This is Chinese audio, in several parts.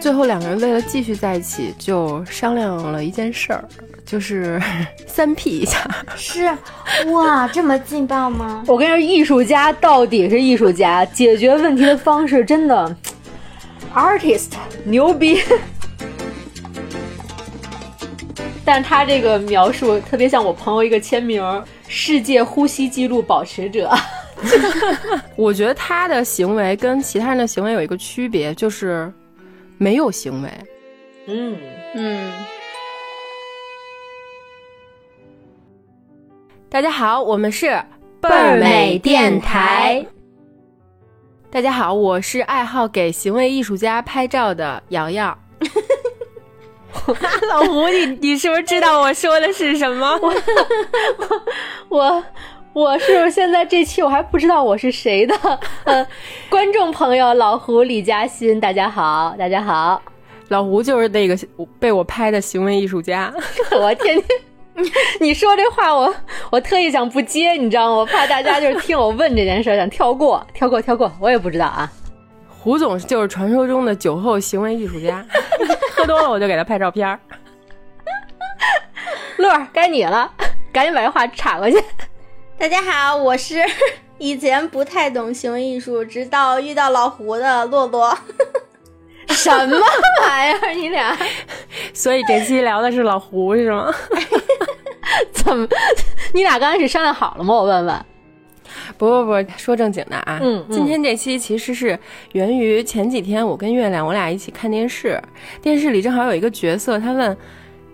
最后两个人为了继续在一起，就商量了一件事儿，就是 三 P 一下。是，哇，这么劲爆吗？我跟你说，艺术家到底是艺术家，解决问题的方式真的，artist 牛逼。但他这个描述特别像我朋友一个签名：世界呼吸记录保持者。我觉得他的行为跟其他人的行为有一个区别，就是没有行为。嗯嗯，大家好，我们是倍儿美电台。大家好，我是爱好给行为艺术家拍照的瑶瑶。老胡，你你是不是知道我说的是什么？我我我是不是现在这期我还不知道我是谁的？嗯，观众朋友，老胡李嘉欣，大家好，大家好。老胡就是那个被我拍的行为艺术家。我天天，你说这话，我我特意想不接，你知道吗？我怕大家就是听我问这件事，想跳过，跳过，跳过。我也不知道啊。胡总就是传说中的酒后行为艺术家，喝多了我就给他拍照片儿。乐儿，该你了，赶紧把这话插过去。大家好，我是 以前不太懂行为艺术，直到遇到老胡的洛洛。什么玩意儿？你俩？所以这期聊的是老胡是吗？怎么？你俩刚开始商量好了吗？我问问。不不不，说正经的啊。嗯。今天这期其实是源于前几天我跟月亮我俩一起看电视，电视里正好有一个角色，他问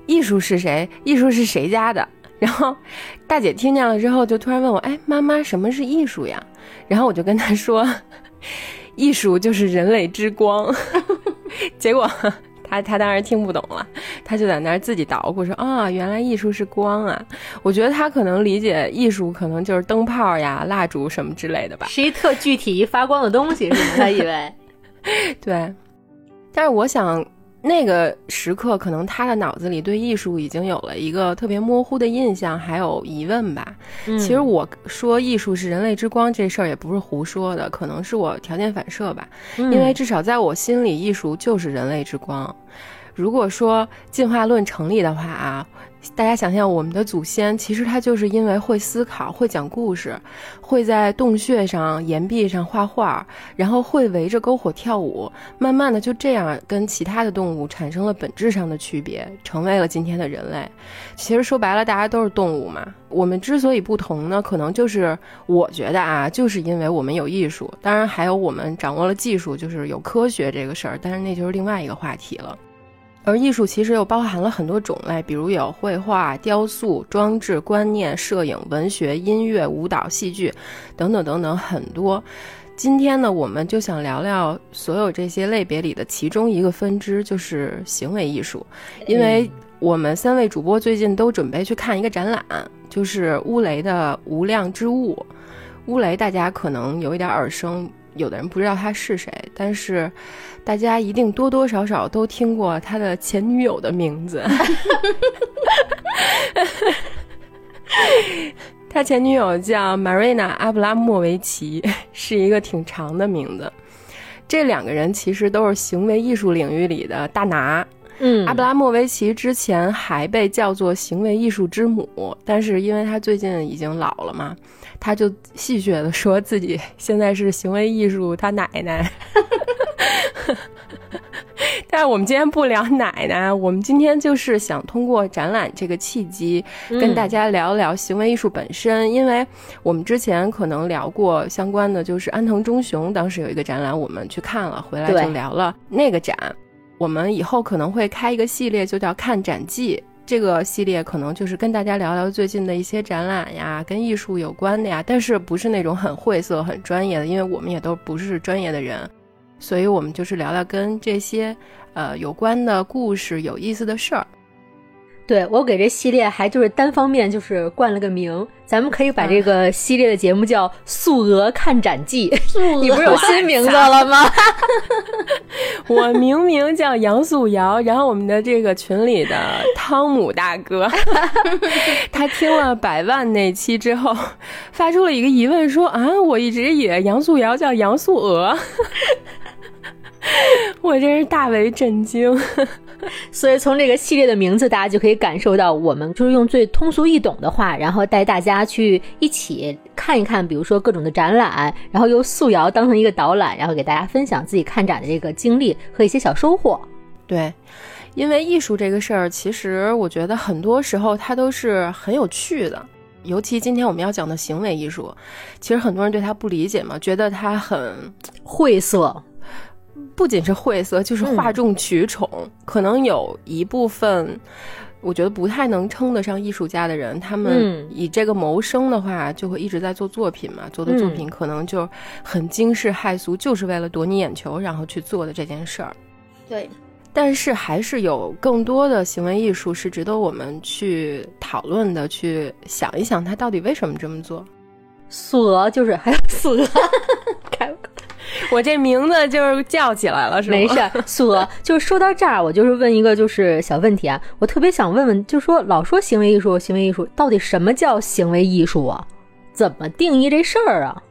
艺术是谁？艺术是谁家的？然后大姐听见了之后，就突然问我：“哎，妈妈，什么是艺术呀？”然后我就跟她说：“ 艺术就是人类之光。”结果她她当然听不懂了，她就在那儿自己捣鼓说：“啊，原来艺术是光啊！”我觉得她可能理解艺术可能就是灯泡呀、蜡烛什么之类的吧，是一特具体发光的东西，是吗？她以为。对，但是我想。那个时刻，可能他的脑子里对艺术已经有了一个特别模糊的印象，还有疑问吧。其实我说艺术是人类之光这事儿也不是胡说的，可能是我条件反射吧。因为至少在我心里，艺术就是人类之光。如果说进化论成立的话啊。大家想象，我们的祖先其实他就是因为会思考、会讲故事，会在洞穴上、岩壁上画画，然后会围着篝火跳舞，慢慢的就这样跟其他的动物产生了本质上的区别，成为了今天的人类。其实说白了，大家都是动物嘛。我们之所以不同呢，可能就是我觉得啊，就是因为我们有艺术，当然还有我们掌握了技术，就是有科学这个事儿，但是那就是另外一个话题了。而艺术其实又包含了很多种类，比如有绘画、雕塑、装置、观念、摄影、文学、音乐、舞蹈、戏剧，等等等等很多。今天呢，我们就想聊聊所有这些类别里的其中一个分支，就是行为艺术。因为我们三位主播最近都准备去看一个展览，就是乌雷的《无量之物》。乌雷大家可能有一点耳生，有的人不知道他是谁，但是。大家一定多多少少都听过他的前女友的名字，他前女友叫玛瑞娜·阿布拉莫维奇，是一个挺长的名字。这两个人其实都是行为艺术领域里的大拿。嗯，阿布拉莫维奇之前还被叫做行为艺术之母，但是因为他最近已经老了嘛，他就戏谑的说自己现在是行为艺术他奶奶。但是我们今天不聊奶奶，我们今天就是想通过展览这个契机，跟大家聊聊行为艺术本身。因为我们之前可能聊过相关的，就是安藤忠雄当时有一个展览，我们去看了，回来就聊了那个展。我们以后可能会开一个系列，就叫“看展记”。这个系列可能就是跟大家聊聊最近的一些展览呀，跟艺术有关的呀，但是不是那种很晦涩、很专业的，因为我们也都不是专业的人。所以，我们就是聊聊跟这些，呃，有关的故事、有意思的事儿。对我给这系列还就是单方面就是冠了个名，咱们可以把这个系列的节目叫《素娥看展记》。你不是有新名字了吗？我明明叫杨素瑶，然后我们的这个群里的汤姆大哥，他听了百万那期之后，发出了一个疑问，说啊，我一直以为杨素瑶叫杨素娥。我真是大为震惊。所以从这个系列的名字，大家就可以感受到，我们就是用最通俗易懂的话，然后带大家去一起看一看，比如说各种的展览，然后由素瑶当成一个导览，然后给大家分享自己看展的这个经历和一些小收获。对，因为艺术这个事儿，其实我觉得很多时候它都是很有趣的。尤其今天我们要讲的行为艺术，其实很多人对它不理解嘛，觉得它很晦涩。不仅是晦涩，就是哗众取宠。可能有一部分，我觉得不太能称得上艺术家的人，他们以这个谋生的话，就会一直在做作品嘛。做的作品可能就很惊世骇俗，就是为了夺你眼球，然后去做的这件事儿。对，但是还是有更多的行为艺术是值得我们去讨论的，去想一想他到底为什么这么做。素娥就是还有素娥，开。我这名字就是叫起来了，是吗？没事，素娥，就是说到这儿，我就是问一个就是小问题啊，我特别想问问，就说老说行为艺术，行为艺术到底什么叫行为艺术啊？怎么定义这事儿啊？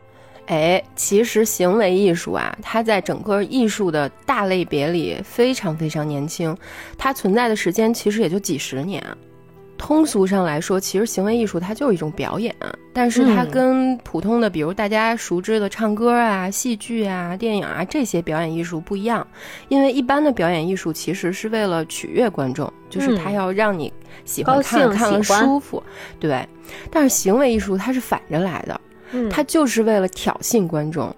哎，其实行为艺术啊，它在整个艺术的大类别里非常非常年轻，它存在的时间其实也就几十年。通俗上来说，其实行为艺术它就是一种表演，但是它跟普通的，比如大家熟知的唱歌啊、戏剧啊、电影啊这些表演艺术不一样。因为一般的表演艺术其实是为了取悦观众，就是它要让你喜欢看，看了舒服，对。但是行为艺术它是反着来的，它就是为了挑衅观众，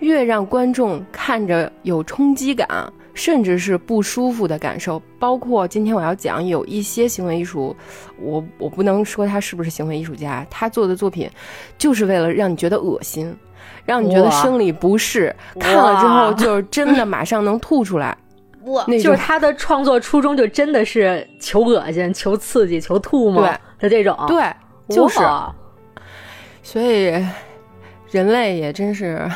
越让观众看着有冲击感。甚至是不舒服的感受，包括今天我要讲有一些行为艺术，我我不能说他是不是行为艺术家，他做的作品就是为了让你觉得恶心，让你觉得生理不适，看了之后就真的马上能吐出来。那，就是他的创作初衷就真的是求恶心、求刺激、求吐沫的这种。对，就是。所以人类也真是。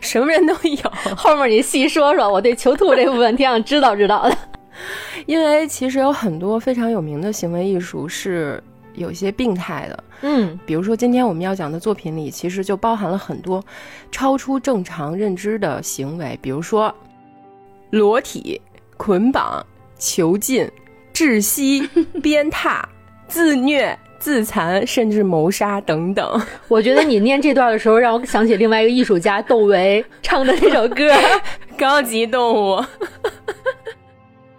什么人都有，后面你细说说，我对囚徒这部分挺想知道知道的。因为其实有很多非常有名的行为艺术是有些病态的，嗯，比如说今天我们要讲的作品里，其实就包含了很多超出正常认知的行为，比如说裸体、捆绑、囚禁、窒息、鞭挞、自虐。自残，甚至谋杀等等。我觉得你念这段的时候，让我想起另外一个艺术家窦唯唱的那首歌 《高级动物》。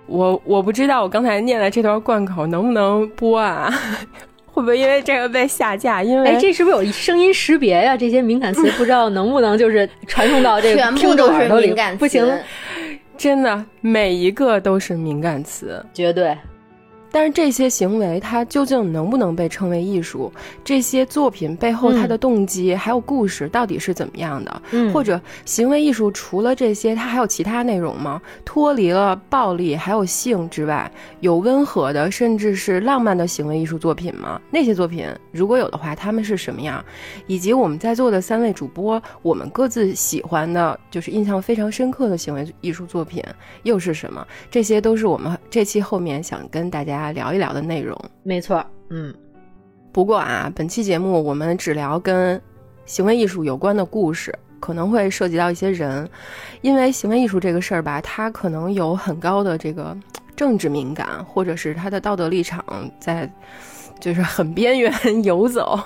我我不知道，我刚才念的这段贯口能不能播啊？会不会因为这个被下架？因为哎，这是不是有声音识别呀？这些敏感词不知道能不能就是传送到这个听众耳朵里？不行，真的每一个都是敏感词，绝对。但是这些行为，它究竟能不能被称为艺术？这些作品背后，它的动机还有故事到底是怎么样的？嗯，或者行为艺术除了这些，它还有其他内容吗？脱离了暴力还有性之外，有温和的甚至是浪漫的行为艺术作品吗？那些作品如果有的话，他们是什么样？以及我们在座的三位主播，我们各自喜欢的，就是印象非常深刻的行为艺术作品又是什么？这些都是我们这期后面想跟大家。聊一聊的内容，没错，嗯。不过啊，本期节目我们只聊跟行为艺术有关的故事，可能会涉及到一些人，因为行为艺术这个事儿吧，它可能有很高的这个政治敏感，或者是他的道德立场在，就是很边缘游走。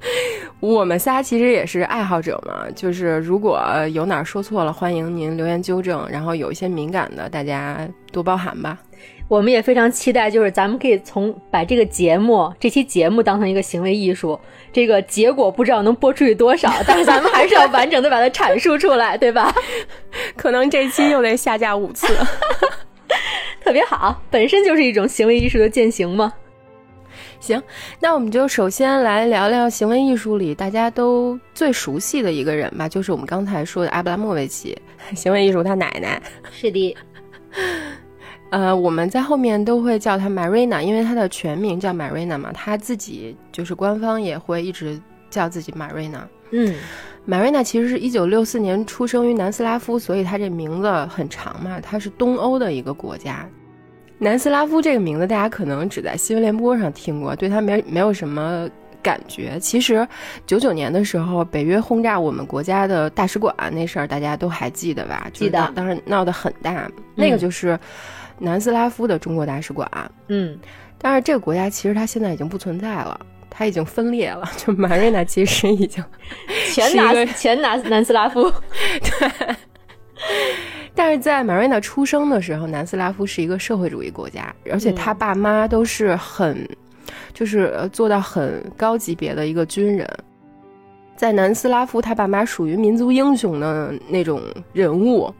我们仨其实也是爱好者嘛，就是如果有哪说错了，欢迎您留言纠正。然后有一些敏感的，大家多包涵吧。我们也非常期待，就是咱们可以从把这个节目这期节目当成一个行为艺术，这个结果不知道能播出去多少，但是咱们还是要完整的把它阐述出来，对吧？可能这期又得下架五次，特别好，本身就是一种行为艺术的践行嘛。行，那我们就首先来聊聊行为艺术里大家都最熟悉的一个人吧，就是我们刚才说的阿布拉莫维奇，行为艺术他奶奶。是的。呃，我们在后面都会叫她 Marina，因为她的全名叫 Marina 嘛，她自己就是官方也会一直叫自己 Marina。嗯，Marina 其实是一九六四年出生于南斯拉夫，所以她这名字很长嘛，她是东欧的一个国家。南斯拉夫这个名字大家可能只在新闻联播上听过，对她没没有什么感觉。其实九九年的时候，北约轰炸我们国家的大使馆那事儿，大家都还记得吧？记得，当时闹得很大。那个就是南斯拉夫的中国大使馆。嗯，但是这个国家其实它现在已经不存在了，它已经分裂了。就马瑞娜其实已经 前南前南南斯拉夫。对。但是在马瑞娜出生的时候，南斯拉夫是一个社会主义国家，而且他爸妈都是很，就是做到很高级别的一个军人。在南斯拉夫，他爸妈属于民族英雄的那种人物，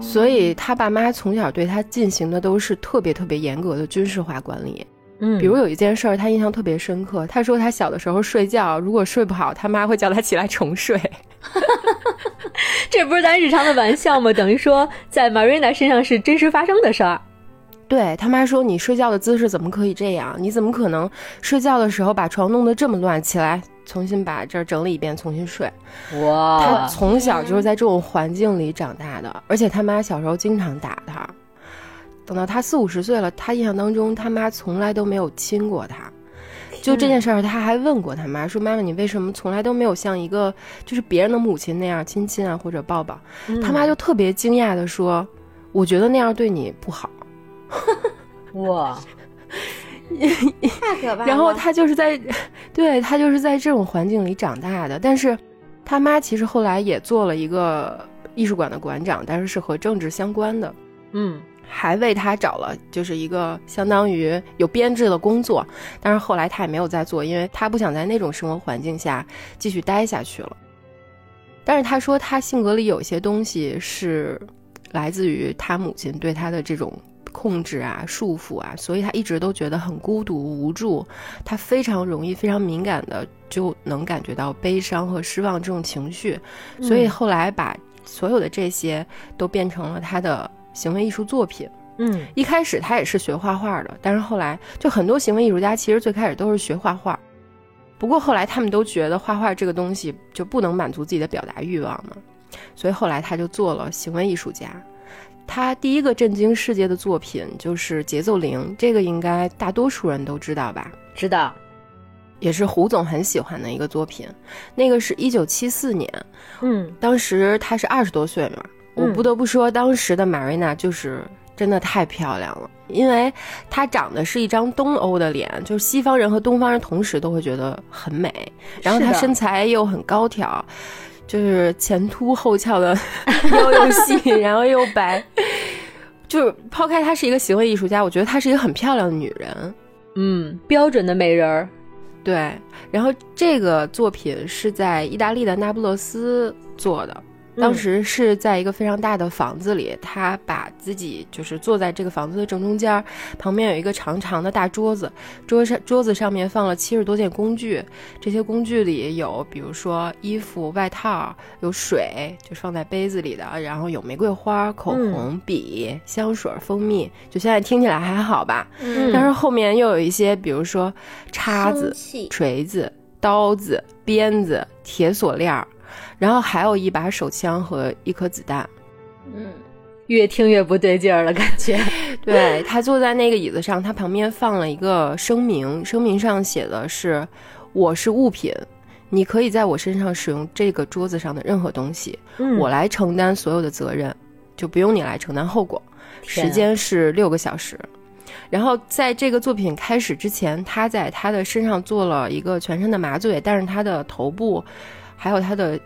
所以他爸妈从小对他进行的都是特别特别严格的军事化管理。嗯，比如有一件事儿，他印象特别深刻。他说他小的时候睡觉，如果睡不好，他妈会叫他起来重睡。这不是咱日常的玩笑吗？等于说在 Marina 身上是真实发生的事儿。对他妈说：“你睡觉的姿势怎么可以这样？你怎么可能睡觉的时候把床弄得这么乱？起来重新把这儿整理一遍，重新睡。”哇！他从小就是在这种环境里长大的，而且他妈小时候经常打他。等到他四五十岁了，他印象当中他妈从来都没有亲过他。就这件事儿，他还问过他妈说：“妈妈，你为什么从来都没有像一个就是别人的母亲那样亲亲啊，或者抱抱？”他妈就特别惊讶的说：“我觉得那样对你不好。” 哇，太可怕了！然后他就是在，对他就是在这种环境里长大的。但是他妈其实后来也做了一个艺术馆的馆长，但是是和政治相关的。嗯。还为他找了就是一个相当于有编制的工作，但是后来他也没有再做，因为他不想在那种生活环境下继续待下去了。但是他说他性格里有些东西是来自于他母亲对他的这种控制啊、束缚啊，所以他一直都觉得很孤独无助。他非常容易、非常敏感的就能感觉到悲伤和失望这种情绪，所以后来把所有的这些都变成了他的。行为艺术作品，嗯，一开始他也是学画画的，但是后来就很多行为艺术家其实最开始都是学画画，不过后来他们都觉得画画这个东西就不能满足自己的表达欲望嘛，所以后来他就做了行为艺术家。他第一个震惊世界的作品就是节奏灵，这个应该大多数人都知道吧？知道，也是胡总很喜欢的一个作品。那个是一九七四年，嗯，当时他是二十多岁嘛。我不得不说，当时的玛瑞娜就是真的太漂亮了，因为她长得是一张东欧的脸，就是西方人和东方人同时都会觉得很美。然后她身材又很高挑，就是前凸后翘的 腰又细，然后又白。就是抛开她是一个行为艺术家，我觉得她是一个很漂亮的女人。嗯，标准的美人儿。对，然后这个作品是在意大利的那不勒斯做的。当时是在一个非常大的房子里，他把自己就是坐在这个房子的正中间，旁边有一个长长的大桌子，桌上桌子上面放了七十多件工具，这些工具里有比如说衣服、外套，有水，就放在杯子里的，然后有玫瑰花、口红、笔、香水、蜂蜜，就现在听起来还好吧？嗯，但是后面又有一些，比如说叉子、锤子、刀子、鞭子、铁锁链儿。然后还有一把手枪和一颗子弹，嗯，越听越不对劲儿了，感觉。对他坐在那个椅子上，他旁边放了一个声明，声明上写的是：“我是物品，你可以在我身上使用这个桌子上的任何东西，我来承担所有的责任，就不用你来承担后果。时间是六个小时。”然后在这个作品开始之前，他在他的身上做了一个全身的麻醉，但是他的头部还有他的。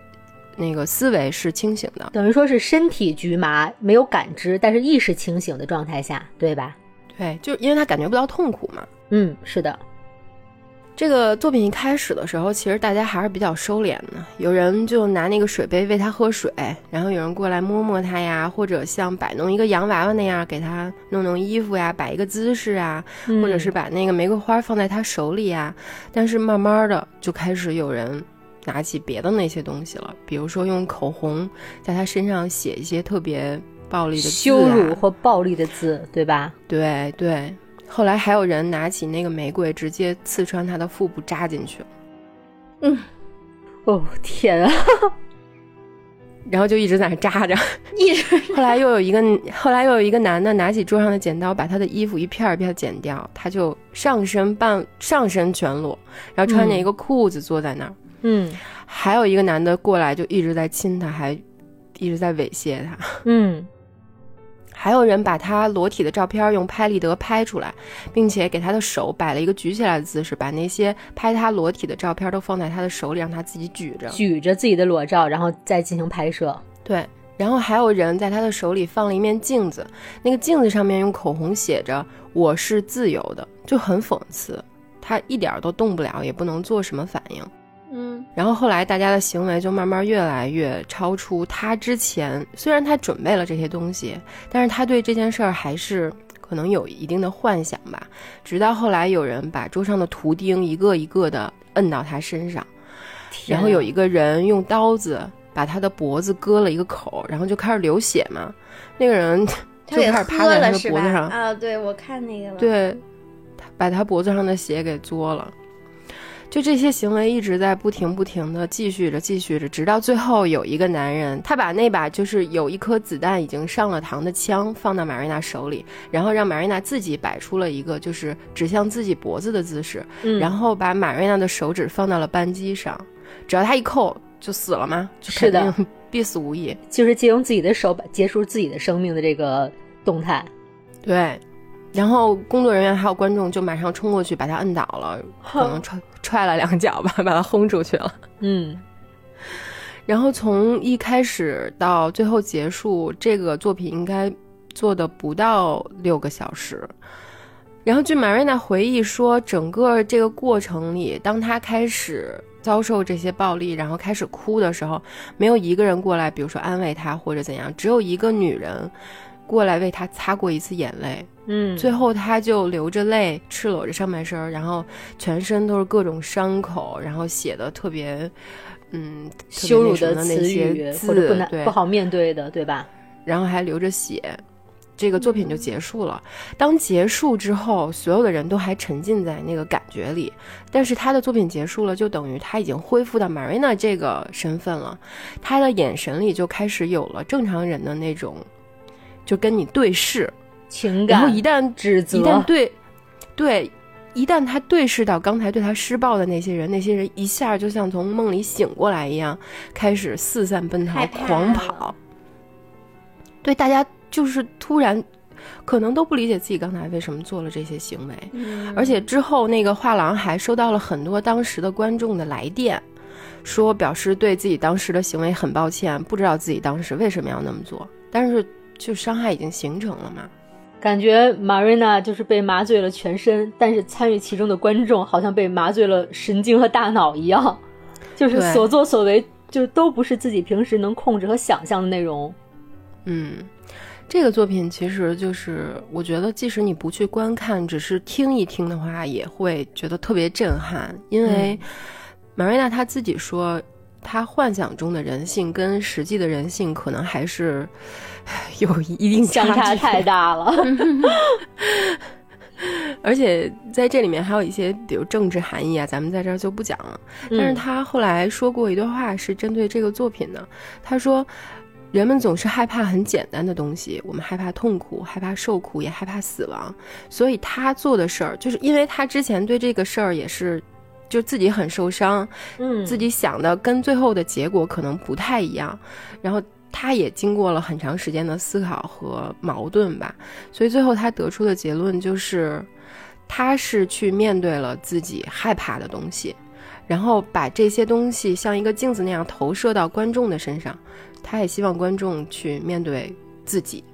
那个思维是清醒的，等于说是身体局麻，没有感知，但是意识清醒的状态下，对吧？对，就因为他感觉不到痛苦嘛。嗯，是的。这个作品一开始的时候，其实大家还是比较收敛的，有人就拿那个水杯喂他喝水，然后有人过来摸摸他呀，或者像摆弄一个洋娃娃那样给他弄弄衣服呀，摆一个姿势啊，或者是把那个玫瑰花放在他手里呀。但是慢慢的就开始有人。拿起别的那些东西了，比如说用口红在他身上写一些特别暴力的、羞辱或暴力的字，对吧？对对。后来还有人拿起那个玫瑰，直接刺穿他的腹部，扎进去了。嗯，哦天啊！然后就一直在那扎着，一直。后来又有一个，后来又有一个男的拿起桌上的剪刀，把他的衣服一片一片剪掉，他就上身半上身全裸，然后穿着一个裤子坐在那儿。嗯，还有一个男的过来就一直在亲她，还一直在猥亵她。嗯，还有人把她裸体的照片用拍立得拍出来，并且给她的手摆了一个举起来的姿势，把那些拍她裸体的照片都放在她的手里，让她自己举着，举着自己的裸照，然后再进行拍摄。对。然后还有人在他的手里放了一面镜子，那个镜子上面用口红写着“我是自由的”，就很讽刺。他一点都动不了，也不能做什么反应。嗯。然后后来大家的行为就慢慢越来越超出他之前。虽然他准备了这些东西，但是他对这件事儿还是可能有一定的幻想吧。直到后来有人把桌上的图钉一个一个的摁到他身上，然后有一个人用刀子。把他的脖子割了一个口，然后就开始流血嘛。那个人 就开始趴在他的脖子上啊，对我看那个了。对，把他脖子上的血给嘬了。就这些行为一直在不停不停的继续着，继续着，直到最后有一个男人，他把那把就是有一颗子弹已经上了膛的枪放到马瑞娜手里，然后让马瑞娜自己摆出了一个就是指向自己脖子的姿势，然后把马瑞娜的手指放到了扳机上，只要他一扣。就死了吗？是的，必死无疑。就是借用自己的手把结束自己的生命的这个动态。对，然后工作人员还有观众就马上冲过去把他摁倒了，可能踹踹了两脚吧，把他轰出去了。嗯。然后从一开始到最后结束，这个作品应该做的不到六个小时。然后据玛瑞娜回忆说，整个这个过程里，当他开始。遭受这些暴力，然后开始哭的时候，没有一个人过来，比如说安慰他或者怎样，只有一个女人过来为他擦过一次眼泪。嗯，最后他就流着泪，赤裸着上半身，然后全身都是各种伤口，然后写的特别，嗯，羞辱的那些字，或者不难不好面对的，对吧？然后还流着血。这个作品就结束了。当结束之后，所有的人都还沉浸在那个感觉里。但是他的作品结束了，就等于他已经恢复到 Marina 这个身份了。他的眼神里就开始有了正常人的那种，就跟你对视情感。然后一旦指责，一旦对对，一旦他对视到刚才对他施暴的那些人，那些人一下就像从梦里醒过来一样，开始四散奔逃，狂跑。对大家。就是突然，可能都不理解自己刚才为什么做了这些行为，而且之后那个画廊还收到了很多当时的观众的来电，说表示对自己当时的行为很抱歉，不知道自己当时为什么要那么做，但是就伤害已经形成了嘛。感觉马瑞娜就是被麻醉了全身，但是参与其中的观众好像被麻醉了神经和大脑一样，就是所作所为就都不是自己平时能控制和想象的内容。嗯。这个作品其实就是，我觉得即使你不去观看，只是听一听的话，也会觉得特别震撼。因为马瑞娜她自己说，她幻想中的人性跟实际的人性可能还是 有一定相差太大了。而且在这里面还有一些比如政治含义啊，咱们在这儿就不讲了。但是他后来说过一段话，是针对这个作品的。他说。人们总是害怕很简单的东西，我们害怕痛苦，害怕受苦，也害怕死亡。所以他做的事儿，就是因为他之前对这个事儿也是，就自己很受伤，嗯，自己想的跟最后的结果可能不太一样。然后他也经过了很长时间的思考和矛盾吧，所以最后他得出的结论就是，他是去面对了自己害怕的东西，然后把这些东西像一个镜子那样投射到观众的身上。他也希望观众去面对自己，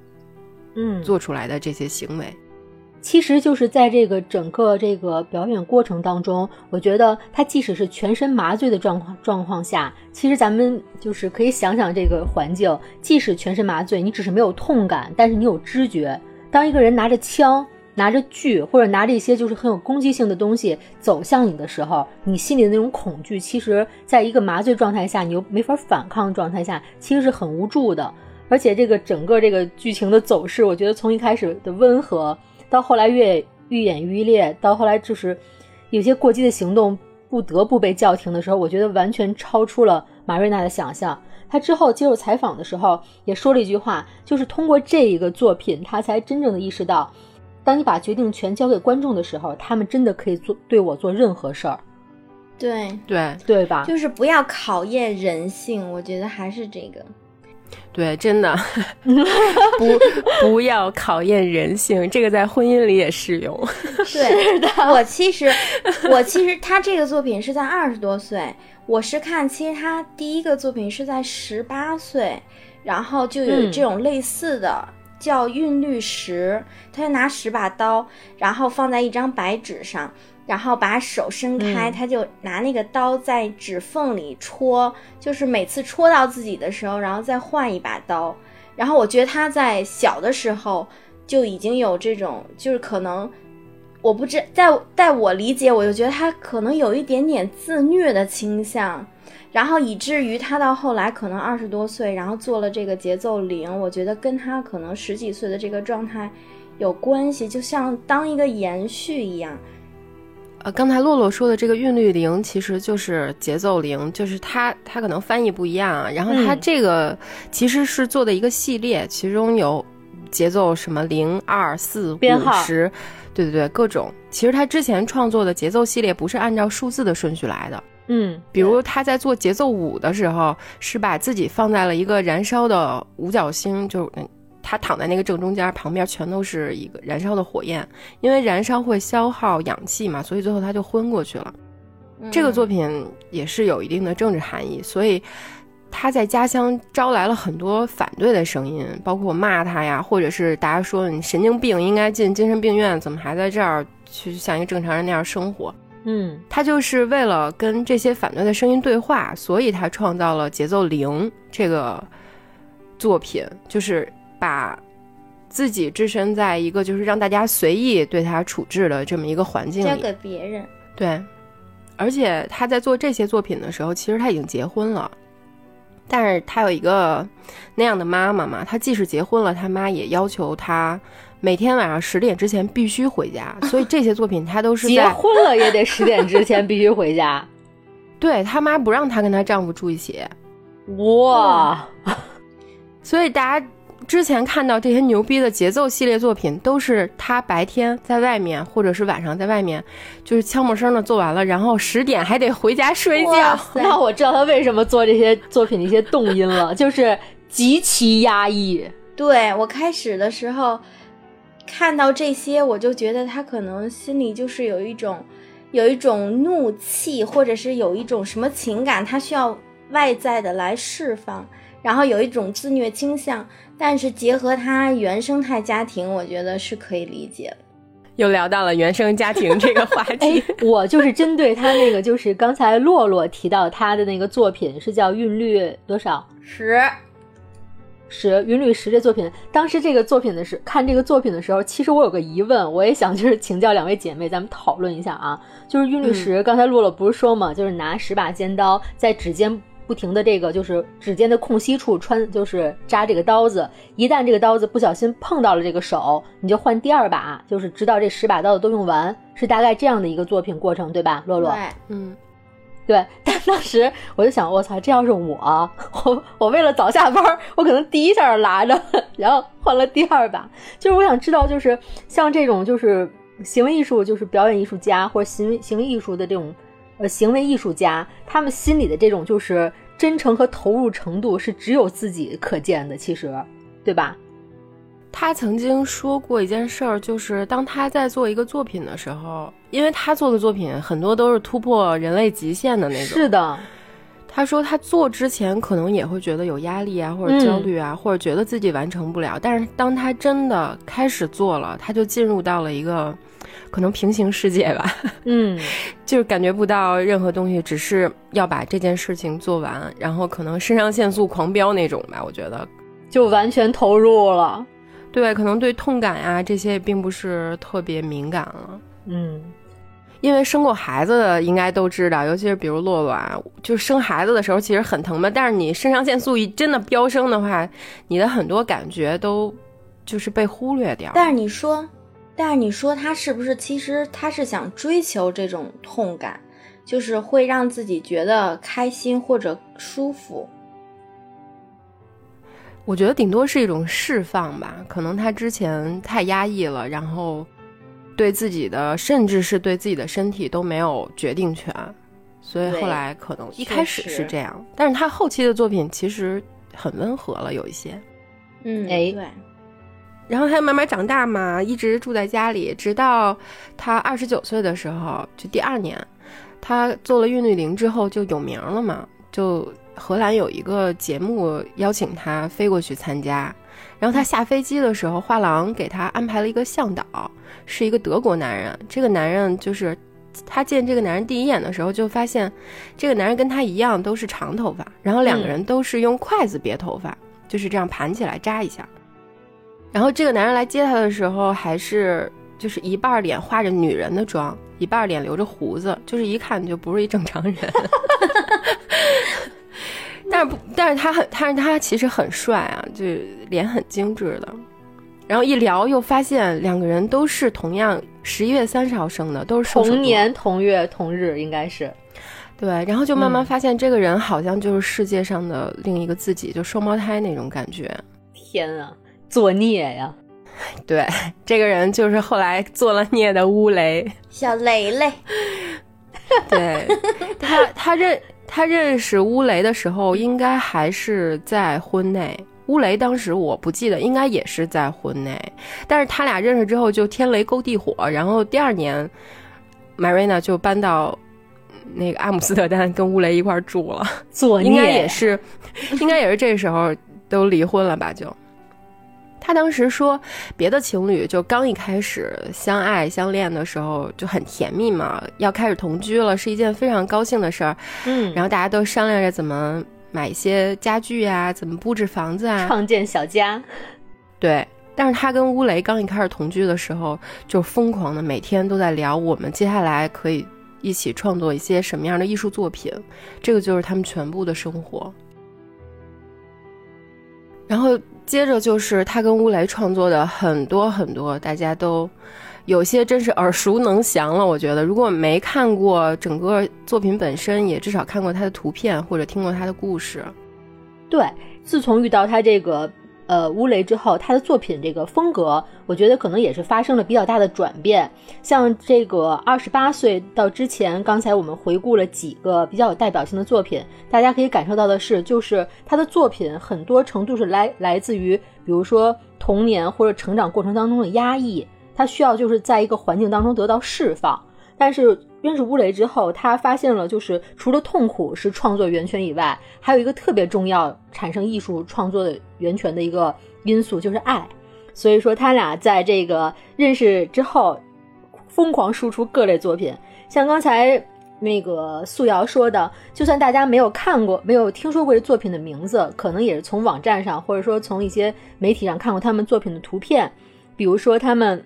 嗯，做出来的这些行为，其实就是在这个整个这个表演过程当中，我觉得他即使是全身麻醉的状况状况下，其实咱们就是可以想想这个环境，即使全身麻醉，你只是没有痛感，但是你有知觉。当一个人拿着枪。拿着锯或者拿着一些就是很有攻击性的东西走向你的时候，你心里的那种恐惧，其实在一个麻醉状态下，你又没法反抗状态下，其实是很无助的。而且这个整个这个剧情的走势，我觉得从一开始的温和，到后来越愈演愈烈，到后来就是有些过激的行动不得不被叫停的时候，我觉得完全超出了马瑞娜的想象。他之后接受采访的时候也说了一句话，就是通过这一个作品，他才真正的意识到，当你把决定权交给观众的时候，他们真的可以做对我做任何事儿。对对对吧？就是不要考验人性，我觉得还是这个。对，真的 不不要考验人性，这个在婚姻里也适用。对的，我其实我其实他这个作品是在二十多岁，我是看其实他第一个作品是在十八岁，然后就有这种类似的叫韵律石，他就拿十把刀，然后放在一张白纸上。然后把手伸开，他就拿那个刀在指缝里戳，就是每次戳到自己的时候，然后再换一把刀。然后我觉得他在小的时候就已经有这种，就是可能我不知在在我理解，我就觉得他可能有一点点自虐的倾向，然后以至于他到后来可能二十多岁，然后做了这个节奏零，我觉得跟他可能十几岁的这个状态有关系，就像当一个延续一样。呃，刚才洛洛说的这个韵律零其实就是节奏零，就是它它可能翻译不一样啊。然后它这个其实是做的一个系列，其中有节奏什么零二四五十，对对对，各种。其实他之前创作的节奏系列不是按照数字的顺序来的。嗯，比如他在做节奏五的时候，是把自己放在了一个燃烧的五角星，就他躺在那个正中间，旁边全都是一个燃烧的火焰，因为燃烧会消耗氧气嘛，所以最后他就昏过去了。这个作品也是有一定的政治含义，所以他在家乡招来了很多反对的声音，包括骂他呀，或者是大家说你神经病，应该进精神病院，怎么还在这儿去像一个正常人那样生活？嗯，他就是为了跟这些反对的声音对话，所以他创造了节奏零这个作品，就是。把自己置身在一个就是让大家随意对他处置的这么一个环境里，交给别人。对，而且他在做这些作品的时候，其实他已经结婚了，但是他有一个那样的妈妈嘛，他即使结婚了，他妈也要求他每天晚上十点之前必须回家，所以这些作品他都是结婚了也得十点之前必须回家。对他妈不让他跟他丈夫住一起，哇，所以大家。之前看到这些牛逼的节奏系列作品，都是他白天在外面，或者是晚上在外面，就是悄没声的做完了，然后十点还得回家睡觉。那我知道他为什么做这些作品的一些动因了，就是极其压抑。对我开始的时候看到这些，我就觉得他可能心里就是有一种有一种怒气，或者是有一种什么情感，他需要外在的来释放，然后有一种自虐倾向。但是结合他原生态家庭，我觉得是可以理解的。又聊到了原生家庭这个话题，我就是针对他那个，就是刚才洛洛提到他的那个作品是叫《韵律多少十十韵律十》这作品。当时这个作品的时看这个作品的时候，其实我有个疑问，我也想就是请教两位姐妹，咱们讨论一下啊。就是韵律十，刚才洛洛不是说嘛，就是拿十把尖刀在指尖。不停的这个就是指尖的空隙处穿，就是扎这个刀子。一旦这个刀子不小心碰到了这个手，你就换第二把，就是直到这十把刀子都用完，是大概这样的一个作品过程，对吧？洛洛，对，嗯，对。但当时我就想，我操，这要是我，我我为了早下班，我可能第一下拉着，然后换了第二把。就是我想知道，就是像这种就是行为艺术，就是表演艺术家或者行为行为艺术的这种。呃，行为艺术家他们心里的这种就是真诚和投入程度是只有自己可见的，其实，对吧？他曾经说过一件事儿，就是当他在做一个作品的时候，因为他做的作品很多都是突破人类极限的那种。是的，他说他做之前可能也会觉得有压力啊，或者焦虑啊，或者觉得自己完成不了，但是当他真的开始做了，他就进入到了一个。可能平行世界吧，嗯，就是感觉不到任何东西，只是要把这件事情做完，然后可能肾上腺素狂飙那种吧，我觉得就完全投入了。对，可能对痛感呀这些并不是特别敏感了。嗯，因为生过孩子的应该都知道，尤其是比如洛洛啊，就生孩子的时候其实很疼嘛，但是你肾上腺素一真的飙升的话，你的很多感觉都就是被忽略掉。但是你说。但是你说他是不是？其实他是想追求这种痛感，就是会让自己觉得开心或者舒服。我觉得顶多是一种释放吧，可能他之前太压抑了，然后对自己的，甚至是对自己的身体都没有决定权，所以后来可能一开始是这样，但是他后期的作品其实很温和了，有一些，嗯，哎，对。然后他慢慢长大嘛，一直住在家里，直到他二十九岁的时候，就第二年，他做了韵律灵之后就有名了嘛，就。荷兰有一个节目邀请他飞过去参加，然后他下飞机的时候，画廊给他安排了一个向导，是一个德国男人。这个男人就是他见这个男人第一眼的时候，就发现这个男人跟他一样都是长头发，然后两个人都是用筷子别头发，就是这样盘起来扎一下。然后这个男人来接她的时候，还是就是一半脸画着女人的妆，一半脸留着胡子，就是一看就不是一正常人。但是不，但是他很，但是他其实很帅啊，就脸很精致的。然后一聊又发现两个人都是同样十一月三十号生的，都是同年同月同日，应该是。对，然后就慢慢发现这个人好像就是世界上的另一个自己，就双胞胎那种感觉。天啊，作孽呀！对，这个人就是后来做了孽的乌雷，小雷雷。对他，他认。他认识乌雷的时候，应该还是在婚内。乌雷当时我不记得，应该也是在婚内。但是他俩认识之后就天雷勾地火，然后第二年，Marina 就搬到那个阿姆斯特丹跟乌雷一块住了。作孽，应该也是，应该也是这时候都离婚了吧？就。他当时说，别的情侣就刚一开始相爱相恋的时候就很甜蜜嘛，要开始同居了是一件非常高兴的事儿。嗯，然后大家都商量着怎么买一些家具啊，怎么布置房子啊，创建小家。对，但是他跟乌雷刚一开始同居的时候，就疯狂的每天都在聊我们接下来可以一起创作一些什么样的艺术作品，这个就是他们全部的生活。然后。接着就是他跟乌雷创作的很多很多，大家都有些真是耳熟能详了。我觉得如果没看过整个作品本身，也至少看过他的图片或者听过他的故事。对，自从遇到他这个。呃，乌雷之后，他的作品这个风格，我觉得可能也是发生了比较大的转变。像这个二十八岁到之前，刚才我们回顾了几个比较有代表性的作品，大家可以感受到的是，就是他的作品很多程度是来来自于，比如说童年或者成长过程当中的压抑，他需要就是在一个环境当中得到释放。但是认识乌雷之后，他发现了，就是除了痛苦是创作源泉以外，还有一个特别重要产生艺术创作的源泉的一个因素，就是爱。所以说，他俩在这个认识之后，疯狂输出各类作品。像刚才那个素瑶说的，就算大家没有看过、没有听说过这作品的名字，可能也是从网站上，或者说从一些媒体上看过他们作品的图片，比如说他们。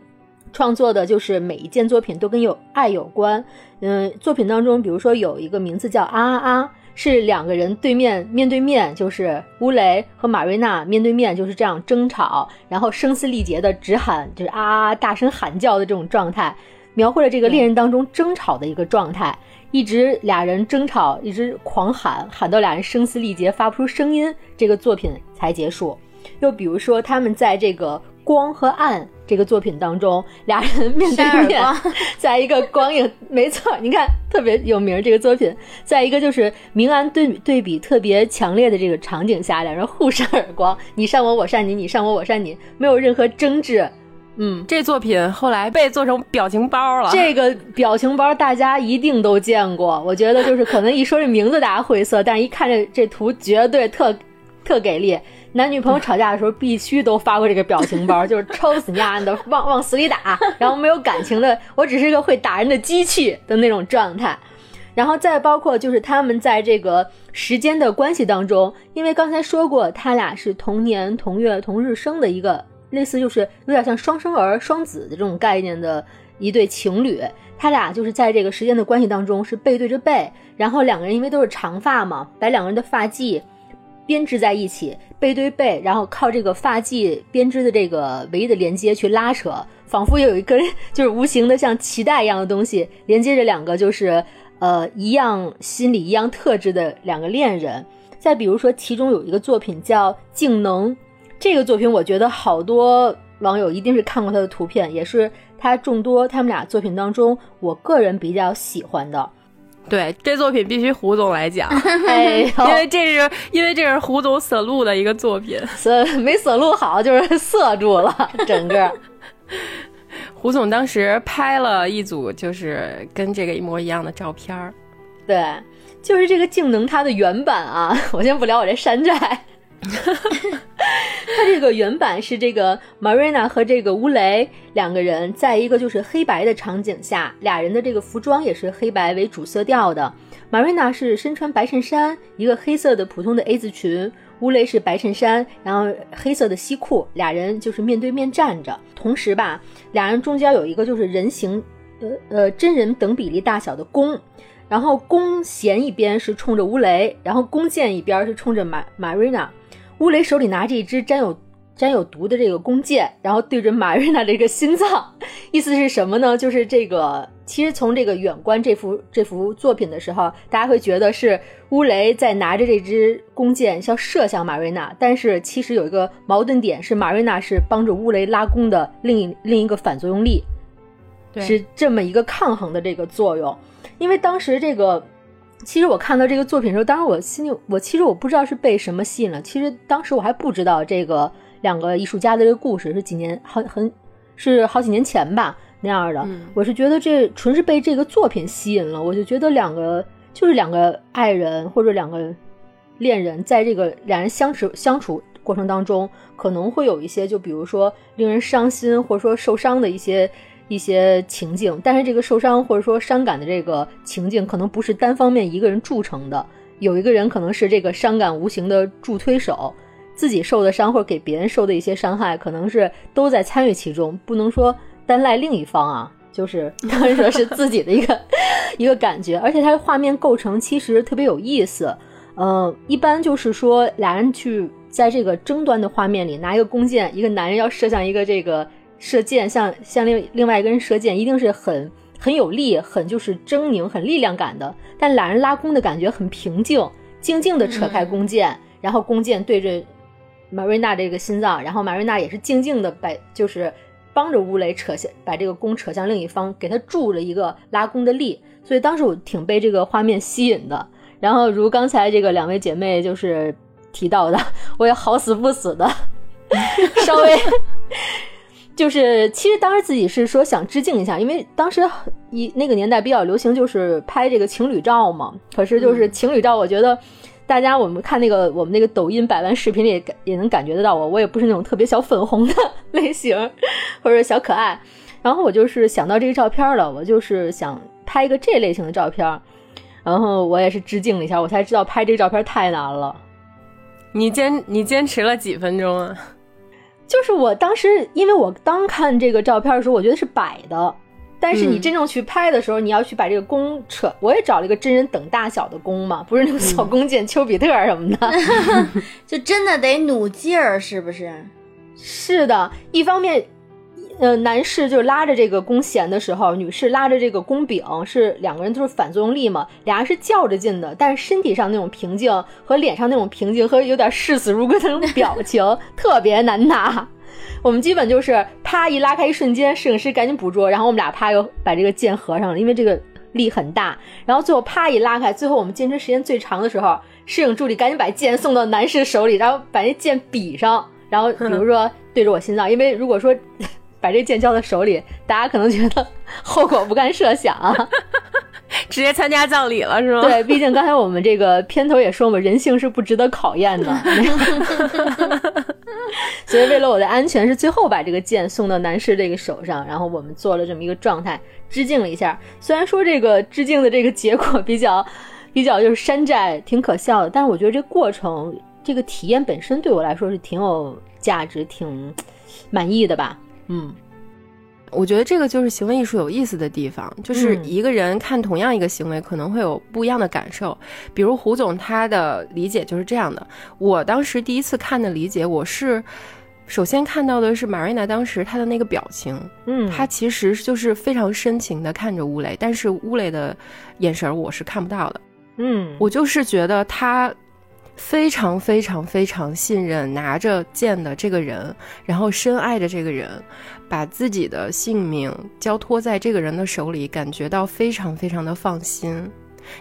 创作的就是每一件作品都跟有爱有关，嗯，作品当中，比如说有一个名字叫啊啊啊，是两个人对面面对面，就是乌雷和马瑞娜面对面就是这样争吵，然后声嘶力竭的直喊，就是啊啊大声喊叫的这种状态，描绘了这个恋人当中争吵的一个状态，一直俩人争吵，一直狂喊，喊到俩人声嘶力竭发不出声音，这个作品才结束。又比如说他们在这个。光和暗这个作品当中，俩人面对面，在一个光影，没错，你看特别有名这个作品，在一个就是明暗对对比特别强烈的这个场景下，两人互扇耳光，你扇我，我扇你，你扇我，我扇你，没有任何争执。嗯，这作品后来被做成表情包了。这个表情包大家一定都见过，我觉得就是可能一说这名字大家晦涩，但是一看这这图绝对特特给力。男女朋友吵架的时候，必须都发过这个表情包，就是抽死你丫的，往往死里打，然后没有感情的，我只是一个会打人的机器的那种状态。然后再包括就是他们在这个时间的关系当中，因为刚才说过，他俩是同年同月同日生的一个类似就是有点像双生儿、双子的这种概念的一对情侣，他俩就是在这个时间的关系当中是背对着背，然后两个人因为都是长发嘛，把两个人的发髻。编织在一起，背对背，然后靠这个发髻编织的这个唯一的连接去拉扯，仿佛有一根就是无形的像脐带一样的东西连接着两个就是呃一样心理一样特质的两个恋人。再比如说，其中有一个作品叫《静能》，这个作品，我觉得好多网友一定是看过他的图片，也是他众多他们俩作品当中，我个人比较喜欢的。对，这作品必须胡总来讲，哎，因为这是因为这是胡总色录的一个作品，色没色录好，就是色住了整个。胡总当时拍了一组，就是跟这个一模一样的照片儿。对，就是这个静能它的原版啊，我先不聊我这山寨。它这个原版是这个 Marina 和这个乌雷两个人在一个就是黑白的场景下，俩人的这个服装也是黑白为主色调的。Marina 是身穿白衬衫，一个黑色的普通的 A 字裙。乌雷是白衬衫，然后黑色的西裤，俩人就是面对面站着。同时吧，俩人中间有一个就是人形，呃呃真人等比例大小的弓，然后弓弦一边是冲着乌雷，然后弓箭一边是冲着马马瑞娜。乌雷手里拿着一支沾有沾有毒的这个弓箭，然后对准马瑞娜这个心脏，意思是什么呢？就是这个。其实从这个远观这幅这幅作品的时候，大家会觉得是乌雷在拿着这支弓箭要射向马瑞娜，但是其实有一个矛盾点是马瑞娜是帮着乌雷拉弓的另一另一个反作用力，是这么一个抗衡的这个作用。因为当时这个，其实我看到这个作品的时候，当时我心里我其实我不知道是被什么吸引了。其实当时我还不知道这个两个艺术家的这个故事是几年好很是好几年前吧。那样的，我是觉得这纯是被这个作品吸引了。我就觉得两个就是两个爱人或者两个恋人，在这个两人相处相处过程当中，可能会有一些，就比如说令人伤心或者说受伤的一些一些情境。但是这个受伤或者说伤感的这个情境，可能不是单方面一个人铸成的，有一个人可能是这个伤感无形的助推手，自己受的伤或者给别人受的一些伤害，可能是都在参与其中，不能说。单赖另一方啊，就是当然说是自己的一个 一个感觉，而且它的画面构成其实特别有意思。嗯，一般就是说俩人去在这个争端的画面里拿一个弓箭，一个男人要射向一个这个射箭，向向另另外一个人射箭，一定是很很有力，很就是狰狞，很力量感的。但俩人拉弓的感觉很平静，静静的扯开弓箭，然后弓箭对着马瑞娜这个心脏，然后马瑞娜也是静静的把，就是。帮着乌雷扯下，把这个弓扯向另一方，给他助了一个拉弓的力，所以当时我挺被这个画面吸引的。然后如刚才这个两位姐妹就是提到的，我也好死不死的，稍微就是其实当时自己是说想致敬一下，因为当时一那个年代比较流行就是拍这个情侣照嘛，可是就是情侣照，我觉得。大家，我们看那个我们那个抖音百万视频里也能感觉得到我，我也不是那种特别小粉红的 类型，或者小可爱。然后我就是想到这个照片了，我就是想拍一个这类型的照片。然后我也是致敬了一下，我才知道拍这个照片太难了。你坚你坚持了几分钟啊？就是我当时，因为我刚看这个照片的时候，我觉得是摆的。但是你真正去拍的时候，你要去把这个弓扯。我也找了一个真人等大小的弓嘛，不是那种小弓箭、丘比特什么的，就真的得努劲儿，是不是？是的，一方面，呃，男士就拉着这个弓弦的时候，女士拉着这个弓柄，是两个人都是反作用力嘛，俩人是较着劲的，但是身体上那种平静和脸上那种平静和有点视死如归的那种表 情特别难拿。我们基本就是啪一拉开一瞬间，摄影师赶紧捕捉，然后我们俩啪又把这个剑合上了，因为这个力很大。然后最后啪一拉开，最后我们坚持时间最长的时候，摄影助理赶紧把剑送到男士手里，然后把那剑比上，然后比如 说对着我心脏，因为如果说把这剑交到手里，大家可能觉得后果不堪设想啊。直接参加葬礼了是吗？对，毕竟刚才我们这个片头也说嘛，人性是不值得考验的。所以为了我的安全，是最后把这个剑送到男士这个手上，然后我们做了这么一个状态，致敬了一下。虽然说这个致敬的这个结果比较比较就是山寨，挺可笑的，但是我觉得这过程这个体验本身对我来说是挺有价值、挺满意的吧。嗯。我觉得这个就是行为艺术有意思的地方，就是一个人看同样一个行为，可能会有不一样的感受。比如胡总他的理解就是这样的。我当时第一次看的理解，我是首先看到的是玛瑞娜当时她的那个表情，嗯，她其实就是非常深情的看着乌雷，但是乌雷的眼神我是看不到的，嗯，我就是觉得他非常非常非常信任拿着剑的这个人，然后深爱着这个人，把自己的性命交托在这个人的手里，感觉到非常非常的放心。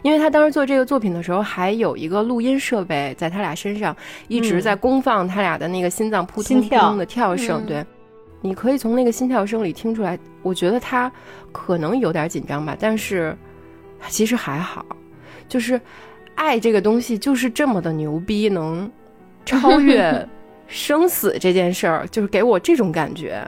因为他当时做这个作品的时候，还有一个录音设备在他俩身上，一直在公放他俩的那个心脏扑通扑通的跳声。对，你可以从那个心跳声里听出来，我觉得他可能有点紧张吧，但是其实还好，就是。爱这个东西就是这么的牛逼，能超越生死这件事儿，就是给我这种感觉。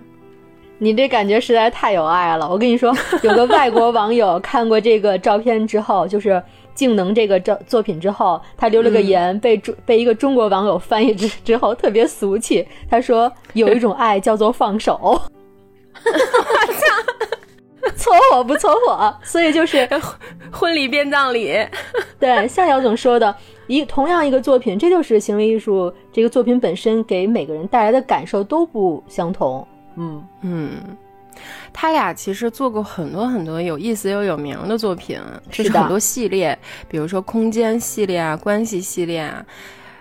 你这感觉实在太有爱了。我跟你说，有个外国网友看过这个照片之后，就是静能这个照作品之后，他留了个言，被中被一个中国网友翻译之之后特别俗气。他说有一种爱叫做放手。搓火不搓火，所以就是 婚礼变葬礼。对，像姚总说的，一同样一个作品，这就是行为艺术这个作品本身给每个人带来的感受都不相同。嗯嗯，他俩其实做过很多很多有意思又有名的作品，这是很多系列，比如说空间系列啊、关系系列啊，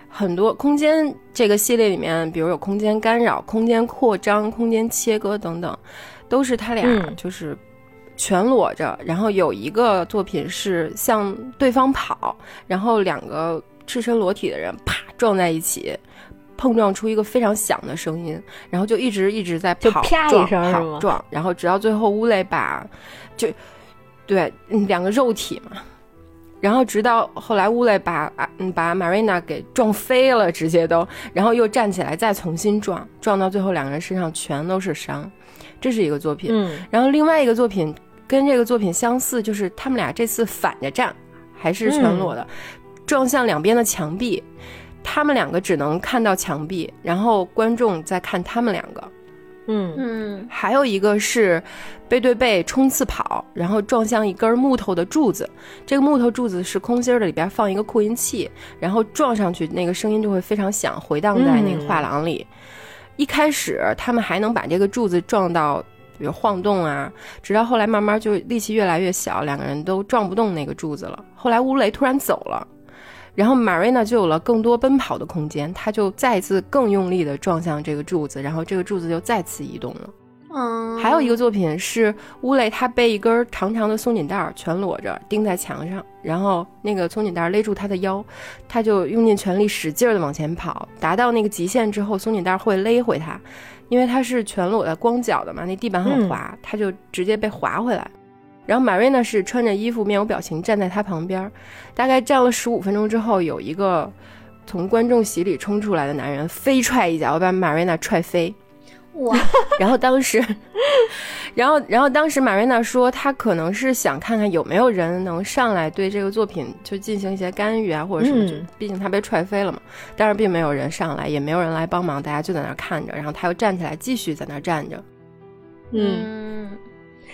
很多空间这个系列里面，比如有空间干扰、空间扩张、空间切割等等，都是他俩就是。全裸着，然后有一个作品是向对方跑，然后两个赤身裸体的人啪撞在一起，碰撞出一个非常响的声音，然后就一直一直在跑撞跑撞，然后直到最后乌雷把就对两个肉体嘛，然后直到后来乌雷把嗯把玛瑞娜给撞飞了，直接都，然后又站起来再重新撞，撞到最后两个人身上全都是伤，这是一个作品，嗯，然后另外一个作品。跟这个作品相似，就是他们俩这次反着站，还是全裸的，撞向两边的墙壁，他们两个只能看到墙壁，然后观众在看他们两个。嗯嗯，还有一个是背对背冲刺跑，然后撞向一根木头的柱子，这个木头柱子是空心的，里边放一个扩音器，然后撞上去那个声音就会非常响，回荡在那个画廊里。一开始他们还能把这个柱子撞到。比如晃动啊，直到后来慢慢就力气越来越小，两个人都撞不动那个柱子了。后来乌雷突然走了，然后玛瑞娜就有了更多奔跑的空间，他就再次更用力的撞向这个柱子，然后这个柱子就再次移动了。嗯，还有一个作品是乌雷，他被一根长长的松紧带全裸着钉在墙上，然后那个松紧带勒住他的腰，他就用尽全力使劲的往前跑，达到那个极限之后，松紧带会勒回他。因为他是全裸的、光脚的嘛，那地板很滑，他就直接被滑回来。然后马瑞娜是穿着衣服、面无表情站在他旁边，大概站了十五分钟之后，有一个从观众席里冲出来的男人飞踹一脚，把马瑞娜踹飞。哇！然后当时，然后然后当时马瑞娜说，她可能是想看看有没有人能上来对这个作品就进行一些干预啊，或者什么，就毕竟她被踹飞了嘛。但是并没有人上来，也没有人来帮忙，大家就在那看着。然后她又站起来继续在那站着。嗯，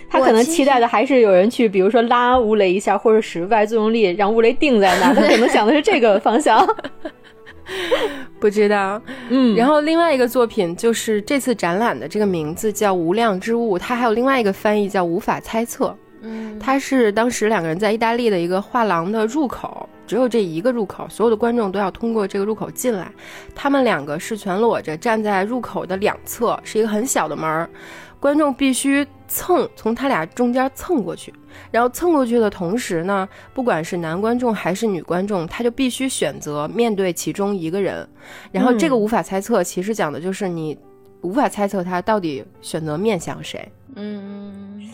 他可能期待的还是有人去，比如说拉乌雷一下，或者使外作用力让乌雷定在那。他可能想的是这个方向。不知道，嗯，然后另外一个作品就是这次展览的这个名字叫《无量之物》，它还有另外一个翻译叫《无法猜测》。嗯，它是当时两个人在意大利的一个画廊的入口，只有这一个入口，所有的观众都要通过这个入口进来。他们两个是全裸着站在入口的两侧，是一个很小的门儿。观众必须蹭从他俩中间蹭过去，然后蹭过去的同时呢，不管是男观众还是女观众，他就必须选择面对其中一个人。然后这个无法猜测，其实讲的就是你无法猜测他到底选择面向谁。嗯，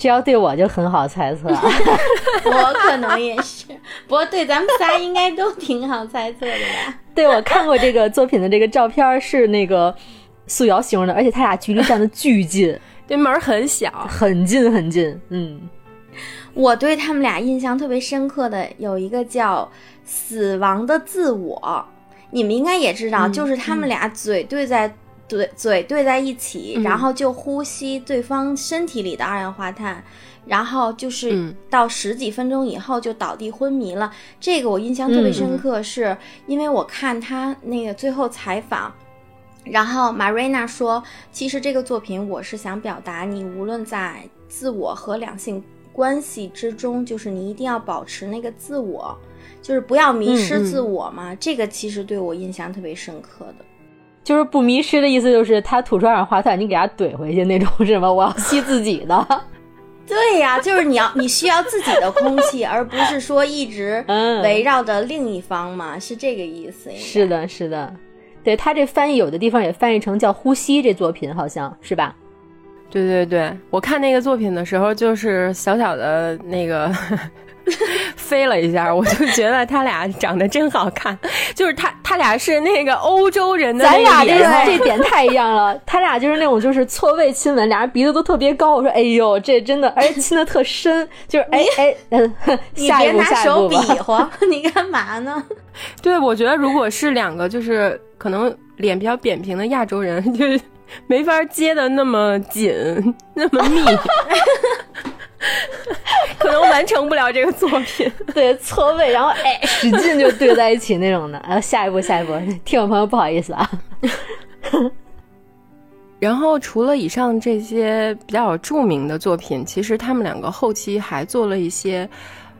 这要对我就很好猜测，我可能也是，不过对咱们仨应该都挺好猜测的吧？对，我看过这个作品的这个照片是那个。素瑶形容的，而且他俩距离站的巨近，这门很小，很近很近。嗯，我对他们俩印象特别深刻的有一个叫《死亡的自我》，你们应该也知道，就是他们俩嘴对在对嘴对在一起，然后就呼吸对方身体里的二氧化碳，然后就是到十几分钟以后就倒地昏迷了。这个我印象特别深刻，是因为我看他那个最后采访。然后 Marina 说：“其实这个作品，我是想表达，你无论在自我和两性关系之中，就是你一定要保持那个自我。就是不要迷失自我嘛。这个其实对我印象特别深刻的，就是不迷失的意思，就是他吐出二氧化碳，你给他怼回去那种是吗？我要吸自己的。对呀，就是你要你需要自己的空气，而不是说一直 围绕着另一方嘛，是这个意思。是的，是的，对他这翻译有的地方也翻译成叫“呼吸”这作品，好像是吧？对对对，我看那个作品的时候，就是小小的那个。飞了一下，我就觉得他俩长得真好看，就是他他俩是那个欧洲人的，咱俩这这点太一样了。他俩就是那种就是错位亲吻，俩人鼻子都特别高。我说哎呦，这真的，而且亲的特深，就是哎哎嗯，下一步下一步比划，你干嘛呢？对，我觉得如果是两个就是可能脸比较扁平的亚洲人，就是没法接的那么紧，那么密。可能完成不了这个作品，对错位，然后哎，使劲就对在一起那种的。然 后下一步，下一步，听众朋友不好意思啊。然后除了以上这些比较著名的作品，其实他们两个后期还做了一些，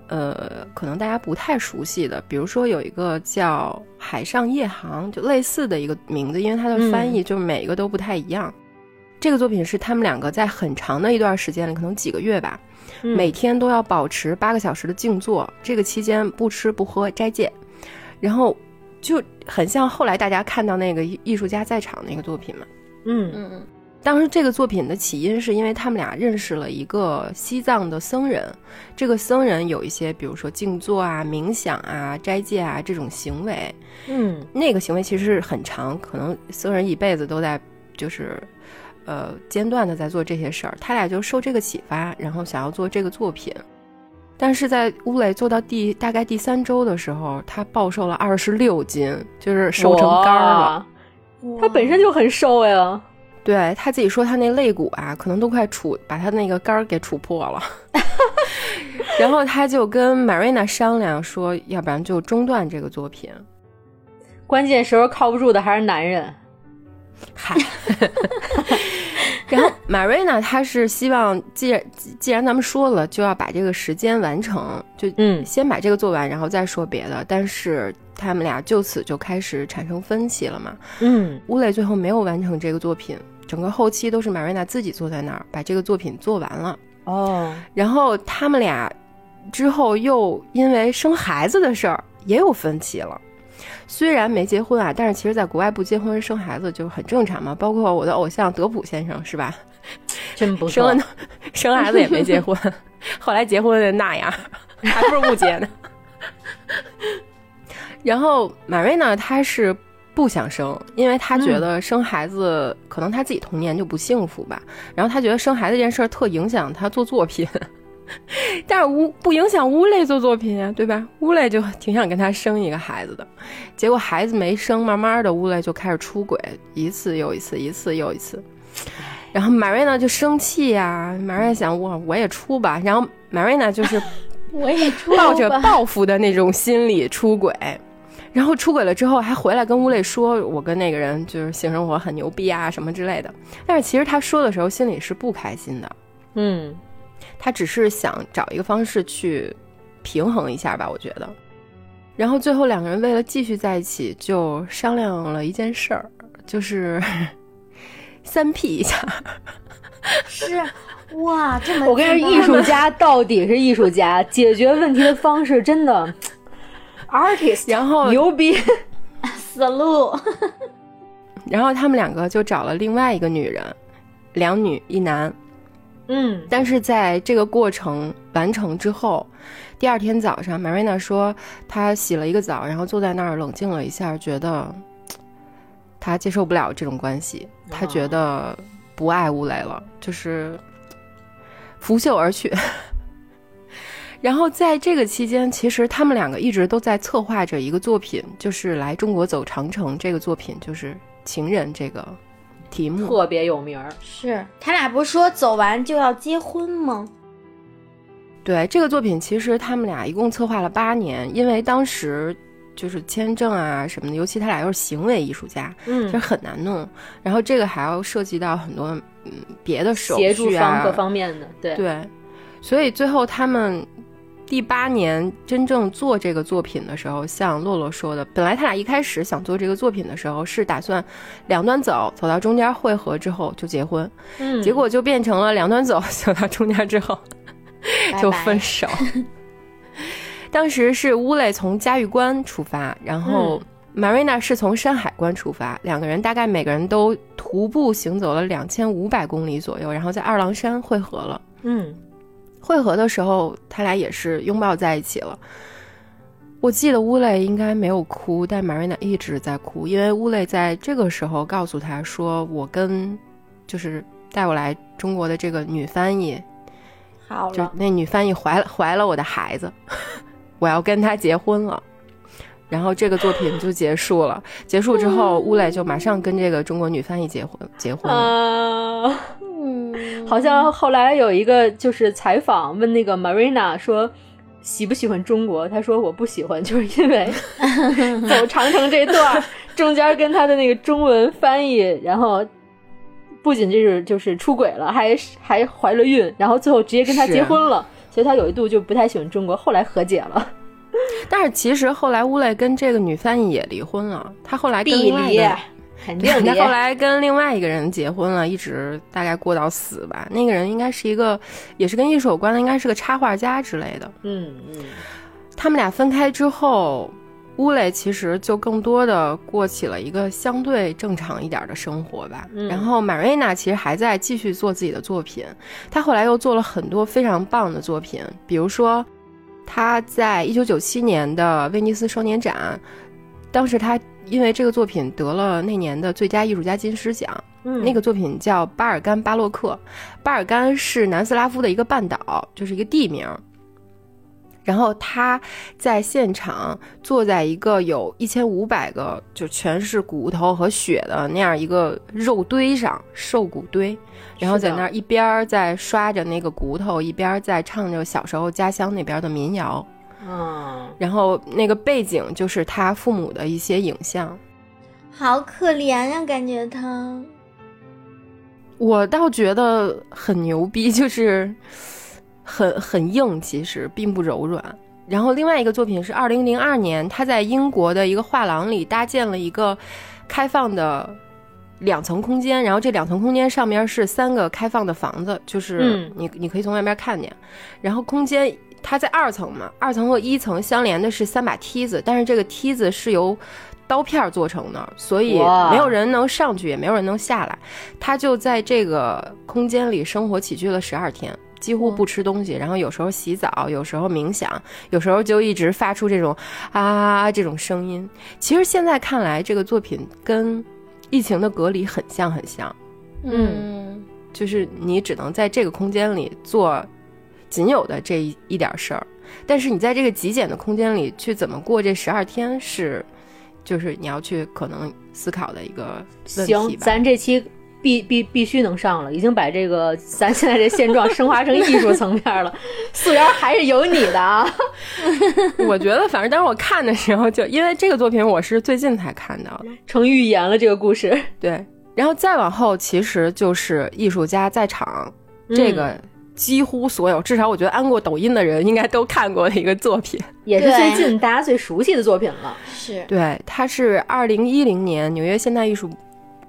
呃，可能大家不太熟悉的，比如说有一个叫《海上夜航》，就类似的一个名字，因为它的翻译就是每一个都不太一样。这个作品是他们两个在很长的一段时间里，可能几个月吧。每天都要保持八个小时的静坐，这个期间不吃不喝斋戒，然后就很像后来大家看到那个艺术家在场那个作品嘛。嗯嗯嗯。当时这个作品的起因是因为他们俩认识了一个西藏的僧人，这个僧人有一些比如说静坐啊、冥想啊、斋戒啊这种行为。嗯，那个行为其实是很长，可能僧人一辈子都在就是。呃，间断的在做这些事儿，他俩就受这个启发，然后想要做这个作品。但是在乌磊做到第大概第三周的时候，他暴瘦了二十六斤，就是瘦成干了。他本身就很瘦呀。对他自己说，他那肋骨啊，可能都快杵把他那个肝儿给杵破了。然后他就跟 Marina 商量说，要不然就中断这个作品。关键时候靠不住的还是男人。嗨，然后 Marina 他是希望，既然既然咱们说了，就要把这个时间完成，就嗯，先把这个做完，然后再说别的。但是他们俩就此就开始产生分歧了嘛。嗯，乌磊最后没有完成这个作品，整个后期都是 Marina 自己坐在那儿把这个作品做完了。哦，然后他们俩之后又因为生孩子的事儿也有分歧了。虽然没结婚啊，但是其实在国外不结婚生孩子就很正常嘛。包括我的偶像德普先生是吧？真不生了生孩子也没结婚，后来结婚的那样，还不是不结呢。然后马瑞呢，他是不想生，因为他觉得生孩子可能他自己童年就不幸福吧。然后他觉得生孩子这件事儿特影响他做作品。但是屋不影响乌雷做作品呀，对吧？乌雷就挺想跟他生一个孩子的，结果孩子没生，慢慢的乌雷就开始出轨，一次又一次，一次又一次。然后马瑞娜就生气呀，马瑞想我我也出吧，然后马瑞娜就是 我也出，抱着报复的那种心理出轨，然后出轨了之后还回来跟乌雷说，我跟那个人就是性生活很牛逼啊什么之类的。但是其实他说的时候心里是不开心的，嗯。他只是想找一个方式去平衡一下吧，我觉得。然后最后两个人为了继续在一起，就商量了一件事儿，就是 三 P 一下。是哇，这么 我跟你说，艺术家到底是艺术家，解决问题的方式真的 artist，然后牛逼思路。然后他们两个就找了另外一个女人，两女一男。嗯，但是在这个过程完成之后，第二天早上，Marina 说她洗了一个澡，然后坐在那儿冷静了一下，觉得她接受不了这种关系，她觉得不爱乌雷了，就是拂袖而去。然后在这个期间，其实他们两个一直都在策划着一个作品，就是来中国走长城这个作品，就是情人这个。题目特别有名儿，是他俩不是说走完就要结婚吗？对，这个作品其实他们俩一共策划了八年，因为当时就是签证啊什么的，尤其他俩又是行为艺术家，嗯，其实很难弄。然后这个还要涉及到很多嗯别的手续啊，各方面的，对对。所以最后他们第八年真正做这个作品的时候，像洛洛说的，本来他俩一开始想做这个作品的时候是打算两端走，走到中间汇合之后就结婚，嗯，结果就变成了两端走，走到中间 之后就分手。当时是乌雷从嘉峪关出发，然后 Marina 是从山海关出发，两个人大概每个人都徒步行走了两千五百公里左右，然后在二郎山汇合了。嗯，汇合的时候，他俩也是拥抱在一起了。我记得乌雷应该没有哭，但 Marina 一直在哭，因为乌雷在这个时候告诉他说：“我跟就是带我来中国的这个女翻译，好就那女翻译怀了怀了我的孩子。”我要跟她结婚了，然后这个作品就结束了。结束之后，乌磊就马上跟这个中国女翻译结婚，结婚了。嗯，好像后来有一个就是采访问那个 Marina 说喜不喜欢中国，他说我不喜欢，就是因为 走长城这段中间跟他的那个中文翻译，然后不仅就是就是出轨了，还还怀了孕，然后最后直接跟他结婚了。所以他有一度就不太喜欢中国，后来和解了。但是其实后来乌磊跟这个女翻译也离婚了，他后来跟另外一个，肯定他后来跟另外一个人结婚了，一直大概过到死吧。那个人应该是一个，也是跟艺术有关的，应该是个插画家之类的。嗯嗯，他们俩分开之后。乌雷其实就更多的过起了一个相对正常一点的生活吧。然后马瑞娜其实还在继续做自己的作品，她后来又做了很多非常棒的作品，比如说，她在一九九七年的威尼斯双年展，当时她因为这个作品得了那年的最佳艺术家金狮奖。嗯那个作品叫巴尔干巴洛克，巴尔干是南斯拉夫的一个半岛，就是一个地名。然后他在现场坐在一个有一千五百个就全是骨头和血的那样一个肉堆上，瘦骨堆，然后在那儿一边在刷着那个骨头，一边在唱着小时候家乡那边的民谣。嗯，然后那个背景就是他父母的一些影像，好可怜呀，感觉他。我倒觉得很牛逼，就是。很很硬，其实并不柔软。然后另外一个作品是二零零二年，他在英国的一个画廊里搭建了一个开放的两层空间，然后这两层空间上面是三个开放的房子，就是你你可以从外面看见。然后空间它在二层嘛，二层和一层相连的是三把梯子，但是这个梯子是由刀片做成的，所以没有人能上去，也没有人能下来。他就在这个空间里生活起居了十二天。几乎不吃东西，然后有时候洗澡，有时候冥想，有时候就一直发出这种啊这种声音。其实现在看来，这个作品跟《疫情的隔离》很像，很像。嗯，就是你只能在这个空间里做仅有的这一一点事儿，但是你在这个极简的空间里去怎么过这十二天，是就是你要去可能思考的一个问题吧。行，咱这期。必必必须能上了，已经把这个咱现在这现状升华成艺术层面了。素媛还是有你的啊！我觉得，反正当时我看的时候，就因为这个作品，我是最近才看到的，成预言了这个故事。对，然后再往后，其实就是艺术家在场，这个几乎所有，至少我觉得安过抖音的人应该都看过的一个作品，也是最近大家最熟悉的作品了。是对，它是二零一零年纽约现代艺术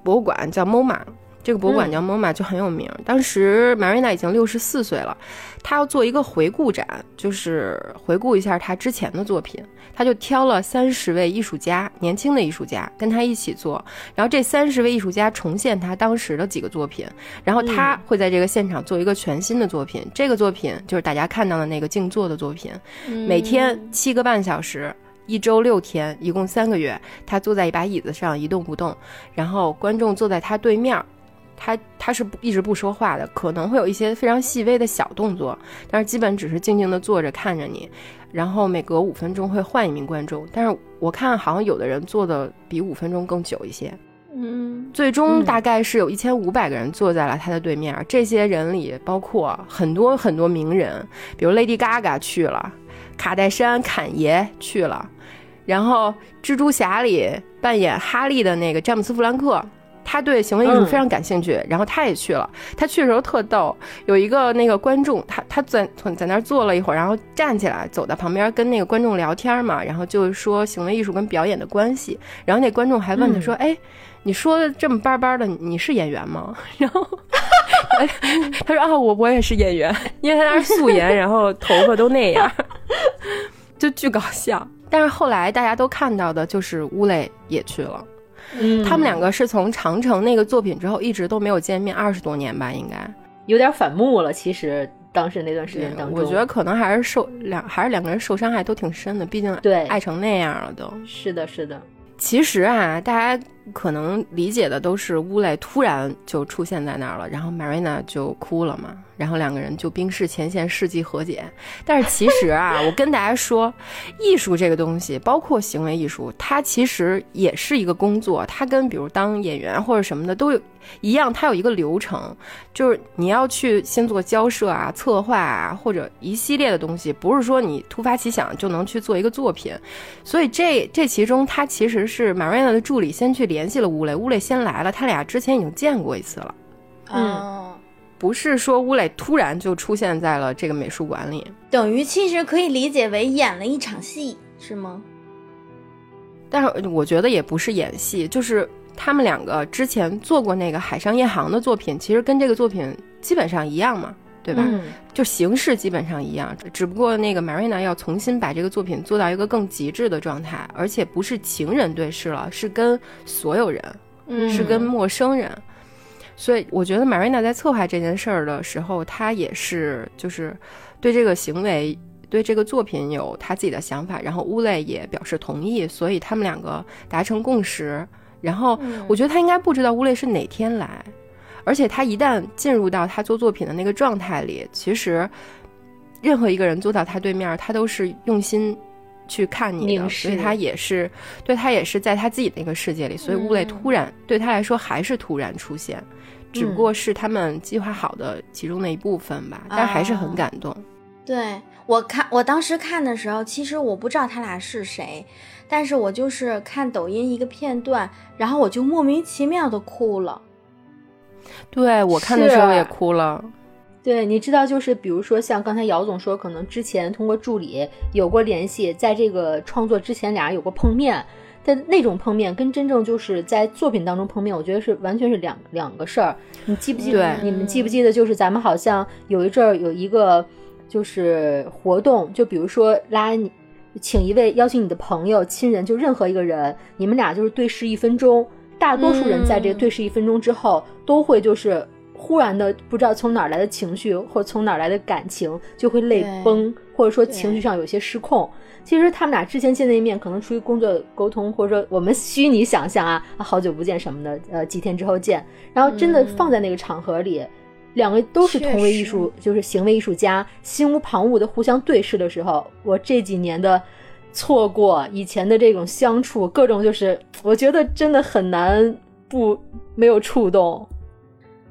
博物馆叫 MoMA。这个博物馆叫 MoMA，就很有名。当时 Marina 已经六十四岁了，她要做一个回顾展，就是回顾一下她之前的作品。她就挑了三十位艺术家，年轻的艺术家跟她一起做。然后这三十位艺术家重现她当时的几个作品，然后她会在这个现场做一个全新的作品。这个作品就是大家看到的那个静坐的作品，每天七个半小时，一周六天，一共三个月。他坐在一把椅子上一动不动，然后观众坐在他对面。他他是一直不说话的，可能会有一些非常细微的小动作，但是基本只是静静的坐着看着你，然后每隔五分钟会换一名观众，但是我看好像有的人坐的比五分钟更久一些，嗯，最终大概是有一千五百个人坐在了他的对面，这些人里包括很多很多名人，比如 Lady Gaga 去了，卡戴珊侃爷去了，然后蜘蛛侠里扮演哈利的那个詹姆斯弗兰克。他对行为艺术非常感兴趣，然后他也去了。他去的时候特逗，有一个那个观众，他他在在那儿坐了一会儿，然后站起来走到旁边跟那个观众聊天嘛，然后就是说行为艺术跟表演的关系。然后那观众还问他说：“哎，你说的这么巴巴的，你是演员吗？” 然后他说：“啊，我我也是演员，因为他那儿素颜，然后头发都那样，就巨搞笑。”但是后来大家都看到的就是乌磊也去了。嗯，他们两个是从长城那个作品之后一直都没有见面，二十多年吧，应该有点反目了。其实当时那段时间当中，我觉得可能还是受两，还是两个人受伤害都挺深的，毕竟对爱成那样了都。是的，是的。其实啊，大家可能理解的都是乌磊突然就出现在那儿了，然后 Marina 就哭了嘛。然后两个人就冰释前嫌，世纪和解。但是其实啊，我跟大家说，艺术这个东西，包括行为艺术，它其实也是一个工作。它跟比如当演员或者什么的都有一样，它有一个流程，就是你要去先做交涉啊、策划啊，或者一系列的东西，不是说你突发奇想就能去做一个作品。所以这这其中，他其实是 Marina 的助理先去联系了乌磊，乌磊先来了，他俩之前已经见过一次了。嗯。不是说乌磊突然就出现在了这个美术馆里，等于其实可以理解为演了一场戏，是吗？但是我觉得也不是演戏，就是他们两个之前做过那个海上夜航的作品，其实跟这个作品基本上一样嘛，对吧？就形式基本上一样，只不过那个 Marina 要重新把这个作品做到一个更极致的状态，而且不是情人对视了，是跟所有人，是跟陌生人。所以我觉得 Marina 在策划这件事儿的时候，她也是就是对这个行为、对这个作品有他自己的想法，然后乌磊也表示同意，所以他们两个达成共识。然后我觉得他应该不知道乌磊是哪天来，而且他一旦进入到他做作品的那个状态里，其实任何一个人坐到他对面，他都是用心去看你的，所以他也是对他也是在他自己的一个世界里，所以物类突然对他来说还是突然出现。只不过是他们计划好的其中的一部分吧，但还是很感动。对我看，我当时看的时候，其实我不知道他俩是谁，但是我就是看抖音一个片段，然后我就莫名其妙的哭了。对我看的时候也哭了。对，你知道，就是比如说像刚才姚总说，可能之前通过助理有过联系，在这个创作之前俩人有过碰面。但那种碰面跟真正就是在作品当中碰面，我觉得是完全是两两个事儿。你记不记得？你们记不记得？就是咱们好像有一阵儿有一个就是活动，就比如说拉你，请一位邀请你的朋友、亲人，就任何一个人，你们俩就是对视一分钟。大多数人在这个对视一分钟之后，都会就是忽然的不知道从哪儿来的情绪或从哪儿来的感情，就会泪崩，或者说情绪上有些失控。其实他们俩之前见那一面，可能出于工作沟通，或者说我们虚拟想象啊，好久不见什么的，呃，几天之后见，然后真的放在那个场合里，两个都是同为艺术，就是行为艺术家，心无旁骛的互相对视的时候，我这几年的错过，以前的这种相处，各种就是，我觉得真的很难不没有触动。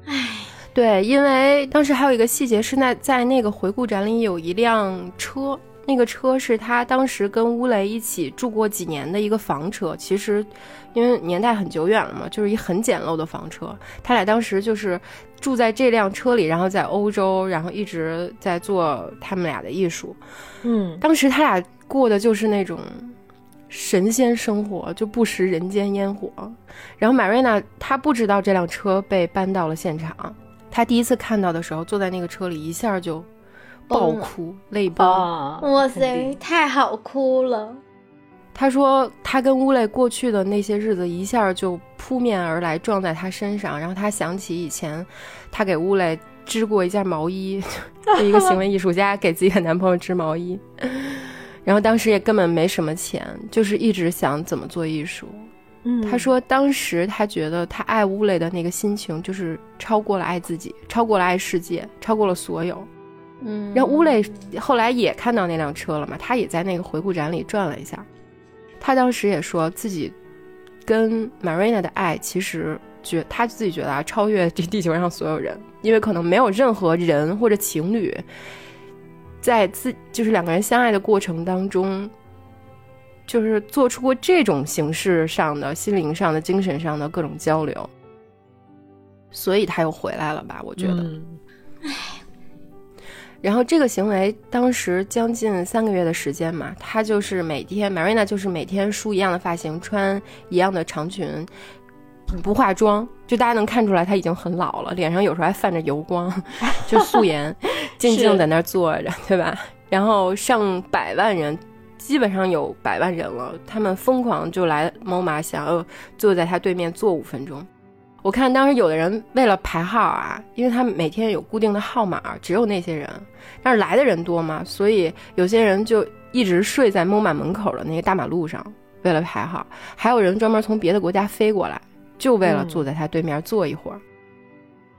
唉，对，因为当时还有一个细节是，那在那个回顾展里有一辆车。那个车是他当时跟乌雷一起住过几年的一个房车，其实，因为年代很久远了嘛，就是一很简陋的房车。他俩当时就是住在这辆车里，然后在欧洲，然后一直在做他们俩的艺术。嗯，当时他俩过的就是那种神仙生活，就不食人间烟火。然后马瑞娜她不知道这辆车被搬到了现场，她第一次看到的时候，坐在那个车里一下就。爆哭，泪崩！哇塞，太好哭了。他说，他跟乌雷过去的那些日子一下就扑面而来，撞在他身上。然后他想起以前，他给乌雷织过一件毛衣，就一个行为艺术家给自己的男朋友织毛衣。然后当时也根本没什么钱，就是一直想怎么做艺术。嗯，他说当时他觉得他爱乌雷的那个心情，就是超过了爱自己，超过了爱世界，超过了所有。嗯，然后乌磊后来也看到那辆车了嘛，他也在那个回顾展里转了一下，他当时也说自己跟 Marina 的爱，其实觉他自己觉得啊，超越这地球上所有人，因为可能没有任何人或者情侣，在自就是两个人相爱的过程当中，就是做出过这种形式上的、心灵上的、精神上的各种交流。所以他又回来了吧？我觉得，唉。然后这个行为当时将近三个月的时间嘛，他就是每天，Marina 就是每天梳一样的发型，穿一样的长裙，不化妆，就大家能看出来他已经很老了，脸上有时候还泛着油光，就素颜，静静在那儿坐着，对吧？然后上百万人，基本上有百万人了，他们疯狂就来 MoMA，想要坐在他对面坐五分钟。我看当时有的人为了排号啊，因为他们每天有固定的号码，只有那些人，但是来的人多嘛，所以有些人就一直睡在 MoMA 门口的那个大马路上，为了排号。还有人专门从别的国家飞过来，就为了坐在他对面坐一会儿。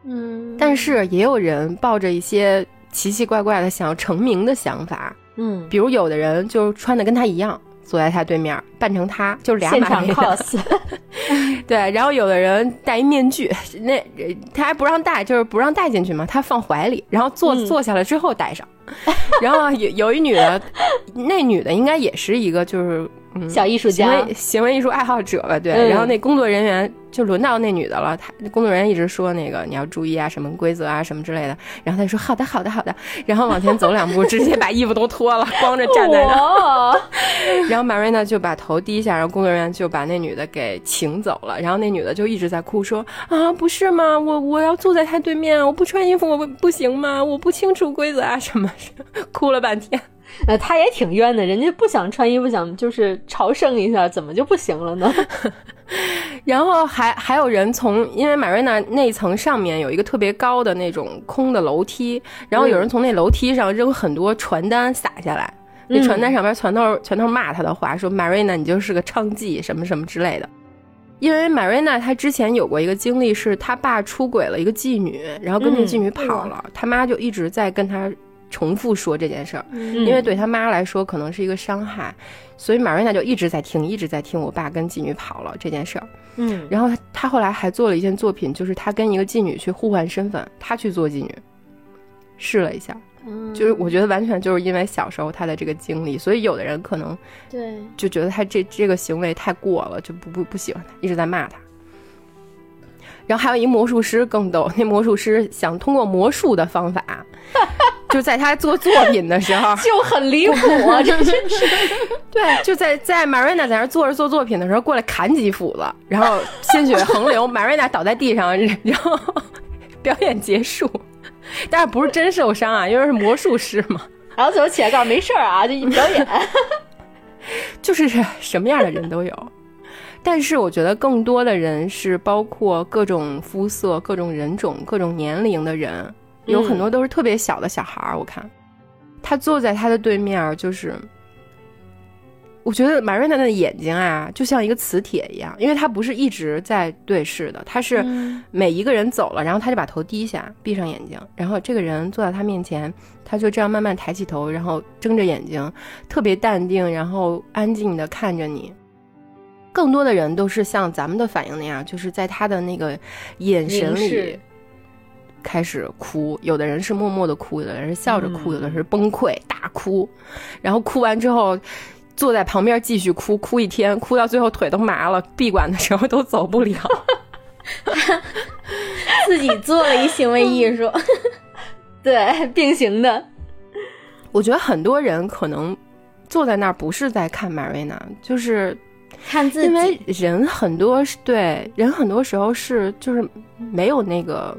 嗯，但是也有人抱着一些奇奇怪怪的想要成名的想法，嗯，比如有的人就穿的跟他一样。坐在他对面，扮成他，就是俩现场 cos。对，然后有的人戴一面具，那他还不让戴，就是不让戴进去嘛，他放怀里，然后坐坐下来之后戴上。然后有有一女的，那女的应该也是一个就是小艺术家，行为艺术爱好者吧？对。然后那工作人员。就轮到那女的了，她工作人员一直说那个你要注意啊，什么规则啊，什么之类的。然后她就说好的，好的，好的。然后往前走两步，直接把衣服都脱了，光着站在那。然后 Marina 就把头低下，然后工作人员就把那女的给请走了。然后那女的就一直在哭，说啊，不是吗？我我要坐在他对面，我不穿衣服我不不行吗？我不清楚规则啊，什么？哭了半天。呃，他也挺冤的，人家不想穿衣服，想就是朝圣一下，怎么就不行了呢？然后还还有人从，因为 Marina 那层上面有一个特别高的那种空的楼梯，然后有人从那楼梯上扔很多传单撒下来，那传单上面全都是全都是骂他的话，说 Marina 你就是个娼妓什么什么之类的。因为 Marina 她之前有过一个经历，是她爸出轨了一个妓女，然后跟那妓女跑了，他妈就一直在跟他。重复说这件事儿，因为对他妈来说可能是一个伤害，所以马瑞娜就一直在听，一直在听我爸跟妓女跑了这件事儿。嗯，然后他后来还做了一件作品，就是他跟一个妓女去互换身份，他去做妓女，试了一下，就是我觉得完全就是因为小时候他的这个经历，所以有的人可能对。就觉得他这这个行为太过了，就不不不喜欢他，一直在骂他。然后还有一魔术师更逗，那魔术师想通过魔术的方法。就在他做作品的时候，就很离谱啊！真是，对，就在在 Marina 在那坐着做作品的时候，过来砍几斧子，然后鲜血横流，Marina 倒在地上，然后表演结束。但是不是真受伤啊？因为是魔术师嘛。然后最后起来告诉没事儿啊，就表演。就是什么样的人都有，但是我觉得更多的人是包括各种肤色、各种人种、各种年龄的人。有很多都是特别小的小孩儿，我看，他坐在他的对面，就是，我觉得马瑞娜的眼睛啊，就像一个磁铁一样，因为他不是一直在对视的，他是每一个人走了，然后他就把头低下，闭上眼睛，然后这个人坐在他面前，他就这样慢慢抬起头，然后睁着眼睛，特别淡定，然后安静的看着你。更多的人都是像咱们的反应那样，就是在他的那个眼神里。开始哭，有的人是默默的哭，有的人是笑着哭，有的是崩溃大哭，然后哭完之后坐在旁边继续哭，哭一天，哭到最后腿都麻了，闭馆的时候都走不了。自己做了一行为艺术，对，并行的。我觉得很多人可能坐在那儿不是在看马瑞娜，就是看自己，因为人很多是对人很多时候是就是没有那个。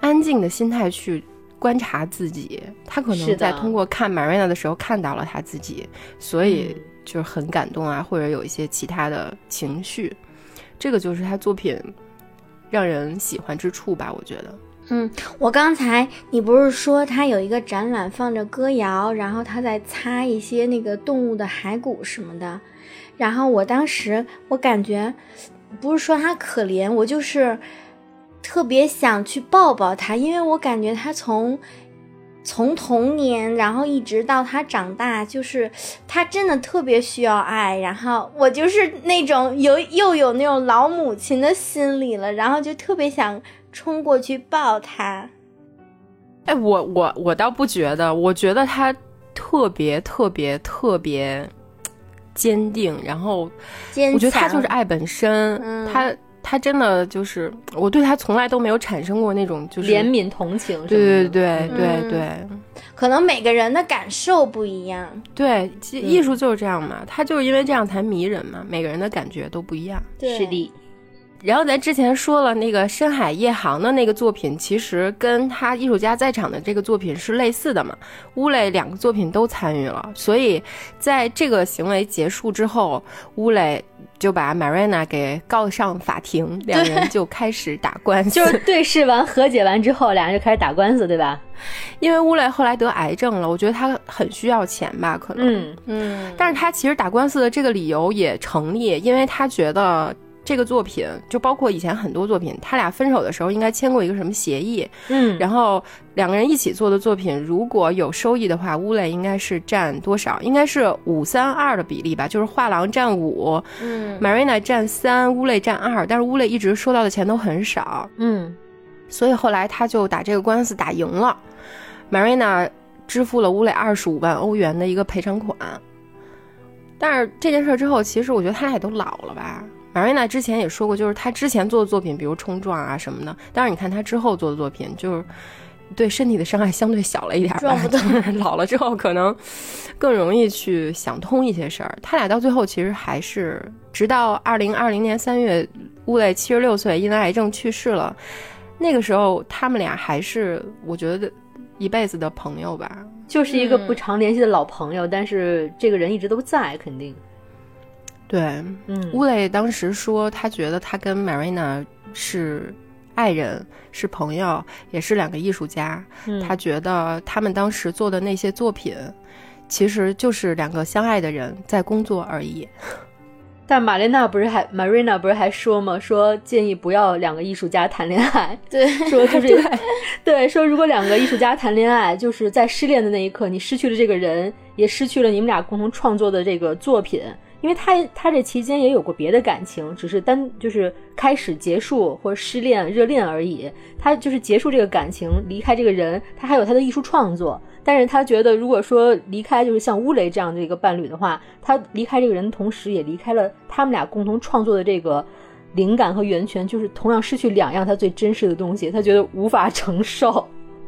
安静的心态去观察自己，他可能在通过看 Marina 的时候看到了他自己，所以就是很感动啊，或者有一些其他的情绪，这个就是他作品让人喜欢之处吧，我觉得。嗯，我刚才你不是说他有一个展览放着歌谣，然后他在擦一些那个动物的骸骨什么的，然后我当时我感觉不是说他可怜，我就是。特别想去抱抱他，因为我感觉他从从童年，然后一直到他长大，就是他真的特别需要爱。然后我就是那种有又有那种老母亲的心理了，然后就特别想冲过去抱他。哎，我我我倒不觉得，我觉得他特别特别特别坚定，然后我觉得他就是爱本身，他。他真的就是我对他从来都没有产生过那种就是怜悯同情。对对对对对，可能每个人的感受不一样。对，艺术就是这样嘛，他就是因为这样才迷人嘛，每个人的感觉都不一样。是的。然后咱之前说了，那个深海夜航的那个作品，其实跟他艺术家在场的这个作品是类似的嘛。乌雷两个作品都参与了，所以在这个行为结束之后，乌雷就把 Marina 给告上法庭，两人就开始打官司。就是对视完、和解完之后，俩人就开始打官司，对吧？因为乌雷后来得癌症了，我觉得他很需要钱吧，可能。嗯嗯。但是他其实打官司的这个理由也成立，因为他觉得。这个作品就包括以前很多作品，他俩分手的时候应该签过一个什么协议？嗯，然后两个人一起做的作品，如果有收益的话，乌雷应该是占多少？应该是五三二的比例吧，就是画廊占五，嗯，Marina 占三，乌雷占二，但是乌雷一直收到的钱都很少，嗯，所以后来他就打这个官司打赢了，Marina 支付了乌雷二十五万欧元的一个赔偿款，但是这件事之后，其实我觉得他俩也都老了吧。马瑞娜之前也说过，就是她之前做的作品，比如冲撞啊什么的。但是你看她之后做的作品，就是对身体的伤害相对小了一点吧。就是老了之后，可能更容易去想通一些事儿。他俩到最后其实还是，直到二零二零年三月，乌雷七十六岁，因为癌症去世了。那个时候，他们俩还是我觉得一辈子的朋友吧，就是一个不常联系的老朋友。但是这个人一直都在，肯定。对，嗯，乌雷当时说，他觉得他跟 Marina 是爱人，是朋友，也是两个艺术家。他觉得他们当时做的那些作品，其实就是两个相爱的人在工作而已。但玛丽娜不是还 Marina 不是还说吗？说建议不要两个艺术家谈恋爱。对，说就是对，说如果两个艺术家谈恋爱，就是在失恋的那一刻，你失去了这个人，也失去了你们俩共同创作的这个作品。因为他他这期间也有过别的感情，只是单就是开始结束或者失恋热恋而已。他就是结束这个感情，离开这个人，他还有他的艺术创作。但是他觉得，如果说离开就是像乌雷这样的一个伴侣的话，他离开这个人，同时也离开了他们俩共同创作的这个灵感和源泉，就是同样失去两样他最珍视的东西，他觉得无法承受。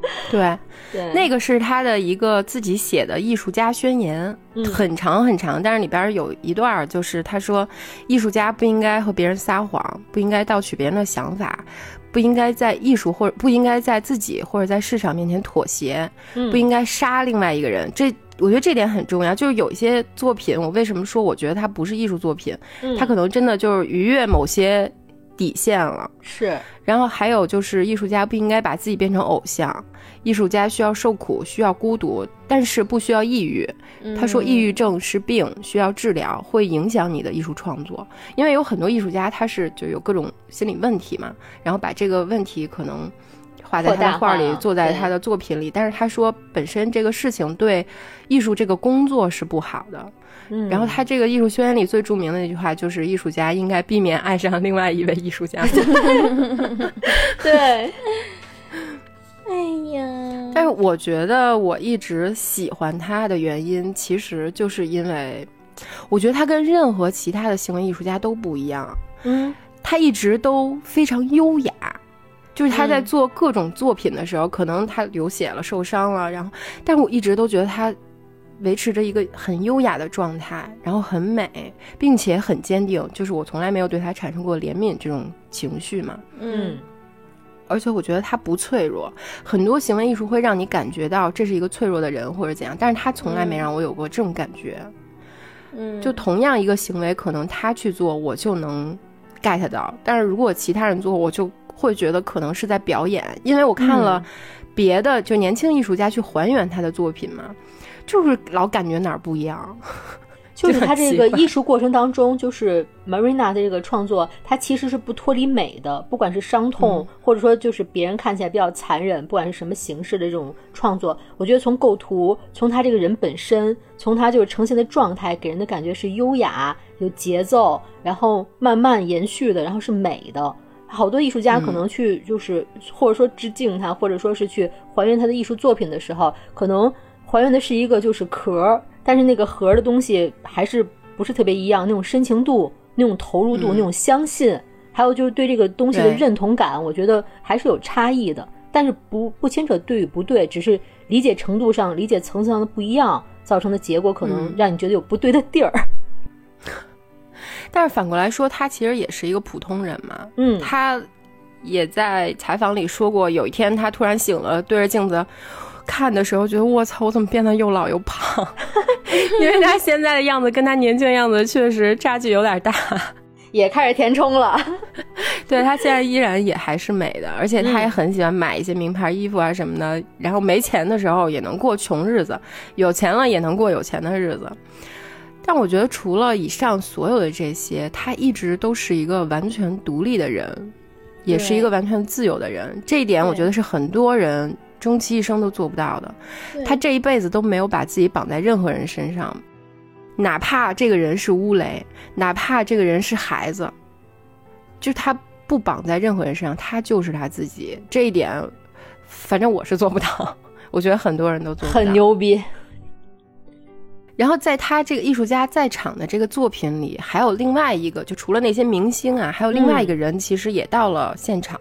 对，对那个是他的一个自己写的艺术家宣言，很长很长，但是里边有一段就是他说，艺术家不应该和别人撒谎，不应该盗取别人的想法，不应该在艺术或者不应该在自己或者在市场面前妥协，不应该杀另外一个人。这我觉得这点很重要。就是有一些作品，我为什么说我觉得它不是艺术作品？它可能真的就是逾越某些。底线了，是。然后还有就是，艺术家不应该把自己变成偶像。艺术家需要受苦，需要孤独，但是不需要抑郁。他说，抑郁症是病，需要治疗，会影响你的艺术创作。因为有很多艺术家，他是就有各种心理问题嘛，然后把这个问题可能画在他的画里，做在他的作品里。但是他说，本身这个事情对艺术这个工作是不好的。嗯然后他这个艺术宣言里最著名的那句话就是：艺术家应该避免爱上另外一位艺术家。对，哎呀！但是我觉得我一直喜欢他的原因，其实就是因为我觉得他跟任何其他的行为艺术家都不一样。嗯，他一直都非常优雅，就是他在做各种作品的时候，可能他流血了、受伤了，然后，但我一直都觉得他。维持着一个很优雅的状态，然后很美，并且很坚定。就是我从来没有对他产生过怜悯这种情绪嘛。嗯，而且我觉得他不脆弱。很多行为艺术会让你感觉到这是一个脆弱的人或者怎样，但是他从来没让我有过这种感觉。嗯，就同样一个行为，可能他去做我就能 get 到，但是如果其他人做，我就会觉得可能是在表演，因为我看了别的就年轻艺术家去还原他的作品嘛。就是老感觉哪儿不一样，就是他这个艺术过程当中，就是 Marina 的这个创作，它其实是不脱离美的，不管是伤痛，或者说就是别人看起来比较残忍，不管是什么形式的这种创作，我觉得从构图，从他这个人本身，从他就是呈现的状态，给人的感觉是优雅、有节奏，然后慢慢延续的，然后是美的。好多艺术家可能去就是或者说致敬他，或者说是去还原他的艺术作品的时候，可能。还原的是一个就是壳，但是那个盒的东西还是不是特别一样，那种深情度、那种投入度、那种相信，还有就是对这个东西的认同感，我觉得还是有差异的。但是不不牵扯对与不对，只是理解程度上、理解层次上的不一样，造成的结果可能让你觉得有不对的地儿。但是反过来说，他其实也是一个普通人嘛。嗯，他也在采访里说过，有一天他突然醒了，对着镜子看的时候，觉得我操，我怎么变得又老又胖？因为他现在的样子跟他年轻的样子确实差距有点大，也开始填充了。对他现在依然也还是美的，而且他也很喜欢买一些名牌衣服啊什么的。然后没钱的时候也能过穷日子，有钱了也能过有钱的日子。但我觉得，除了以上所有的这些，他一直都是一个完全独立的人，也是一个完全自由的人。这一点，我觉得是很多人终其一生都做不到的。他这一辈子都没有把自己绑在任何人身上，哪怕这个人是乌雷，哪怕这个人是孩子，就他不绑在任何人身上，他就是他自己。这一点，反正我是做不到。我觉得很多人都做不到，很牛逼。然后在他这个艺术家在场的这个作品里，还有另外一个，就除了那些明星啊，还有另外一个人，其实也到了现场。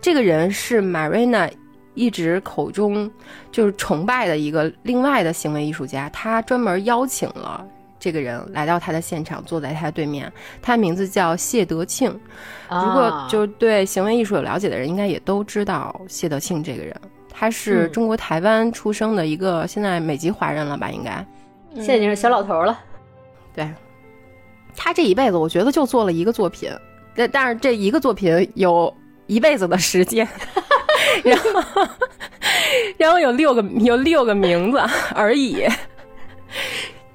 这个人是 Marina 一直口中就是崇拜的一个另外的行为艺术家，他专门邀请了这个人来到他的现场，坐在他对面。他名字叫谢德庆。如果就对行为艺术有了解的人，应该也都知道谢德庆这个人。他是中国台湾出生的一个现在美籍华人了吧？应该。现在已经是小老头了，对，他这一辈子我觉得就做了一个作品，但但是这一个作品有一辈子的时间，然后 然后有六个有六个名字而已，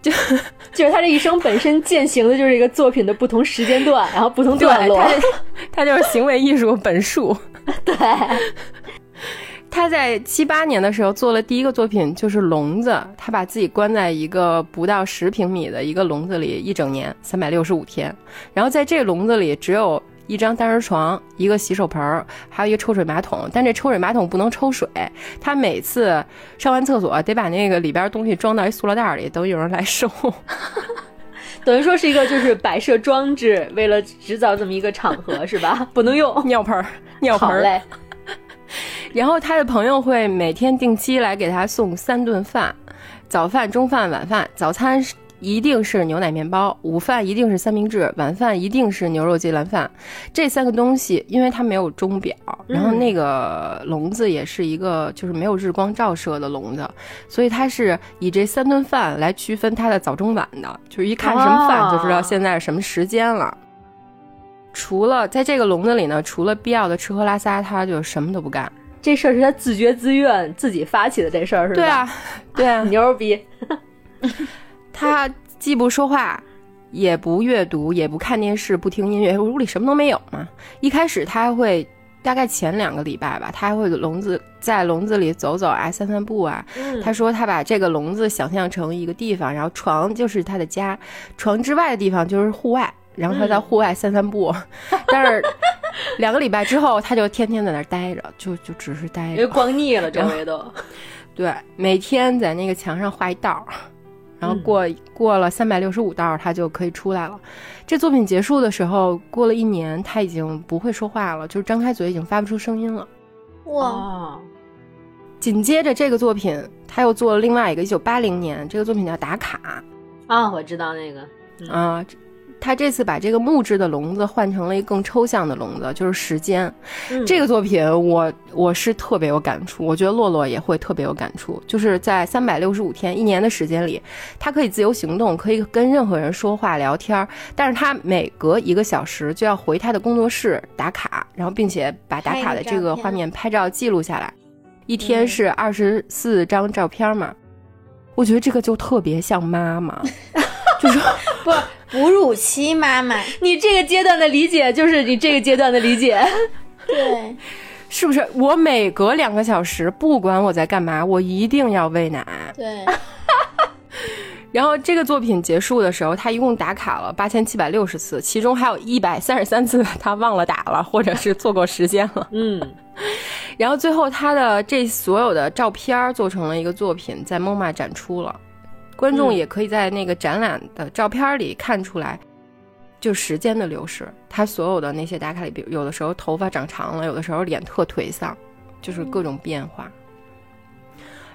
就 就是他这一生本身践行的就是一个作品的不同时间段，然后不同段落，他就是行为艺术本数，对。他在七八年的时候做了第一个作品，就是笼子。他把自己关在一个不到十平米的一个笼子里一整年，三百六十五天。然后在这笼子里只有一张单人床、一个洗手盆儿，还有一个抽水马桶。但这抽水马桶不能抽水，他每次上完厕所得把那个里边东西装到一塑料袋里，等有人来收。等于说是一个就是摆设装置，为了制造这么一个场合，是吧？不能用尿盆儿，尿盆。好嘞。然后他的朋友会每天定期来给他送三顿饭，早饭、中饭、晚饭。早餐一定是牛奶面包，午饭一定是三明治，晚饭一定是牛肉鸡兰饭。这三个东西，因为他没有钟表，然后那个笼子也是一个就是没有日光照射的笼子，所以他是以这三顿饭来区分他的早中晚的，就是一看什么饭就知道现在是什么时间了。除了在这个笼子里呢，除了必要的吃喝拉撒，他就什么都不干。这事儿是他自觉自愿自己发起的，这事儿是吧？对啊，对啊，牛逼！他既不说话，也不阅读，也不看电视，不听音乐，屋里什么都没有嘛。一开始他还会，大概前两个礼拜吧，他还会笼子在笼子里走走啊，散散步啊。他说他把这个笼子想象成一个地方，然后床就是他的家，床之外的地方就是户外。然后他在户外散散步，但是两个礼拜之后，他就天天在那儿待着，就就只是待着，因为逛腻了，周围都。对，每天在那个墙上画一道，然后过过了三百六十五道，他就可以出来了。这作品结束的时候，过了一年，他已经不会说话了，就是张开嘴已经发不出声音了。哇！紧接着这个作品，他又做了另外一个，一九八零年，这个作品叫《打卡》啊，我知道那个啊。他这次把这个木质的笼子换成了一个更抽象的笼子，就是时间。这个作品我我是特别有感触，我觉得洛洛也会特别有感触。就是在三百六十五天一年的时间里，他可以自由行动，可以跟任何人说话聊天，但是他每隔一个小时就要回他的工作室打卡，然后并且把打卡的这个画面拍照记录下来。一天是二十四张照片嘛？我觉得这个就特别像妈妈，就是不。哺乳期妈妈，你这个阶段的理解就是你这个阶段的理解，对，是不是？我每隔两个小时，不管我在干嘛，我一定要喂奶。对。然后这个作品结束的时候，他一共打卡了八千七百六十次，其中还有一百三十三次他忘了打了，或者是错过时间了。嗯。然后最后他的这所有的照片做成了一个作品，在 MoMA 展出了。观众也可以在那个展览的照片里看出来，就时间的流逝，他所有的那些打卡里，比如有的时候头发长长了，有的时候脸特颓丧，就是各种变化。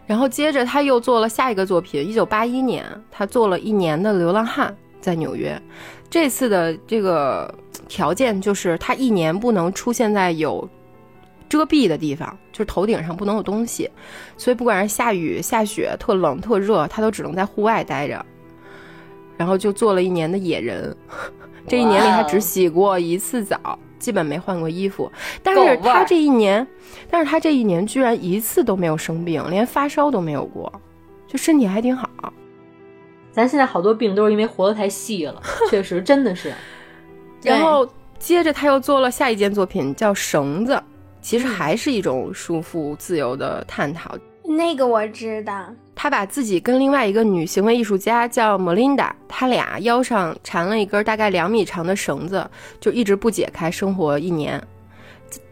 然后接着他又做了下一个作品，一九八一年，他做了一年的流浪汉在纽约。这次的这个条件就是他一年不能出现在有遮蔽的地方，就是头顶上不能有东西。所以不管是下雨、下雪、特冷、特热，他都只能在户外待着。然后就做了一年的野人。这一年里，他只洗过一次澡，基本没换过衣服。但是他这一年，但是他这一年居然一次都没有生病，连发烧都没有过，就身体还挺好。咱现在好多病都是因为活得太细了，确实真的是。然后接着他又做了下一件作品，叫《绳子》，其实还是一种束缚自由的探讨。那个我知道，他把自己跟另外一个女行为艺术家叫 Melinda，他俩腰上缠了一根大概两米长的绳子，就一直不解开，生活一年。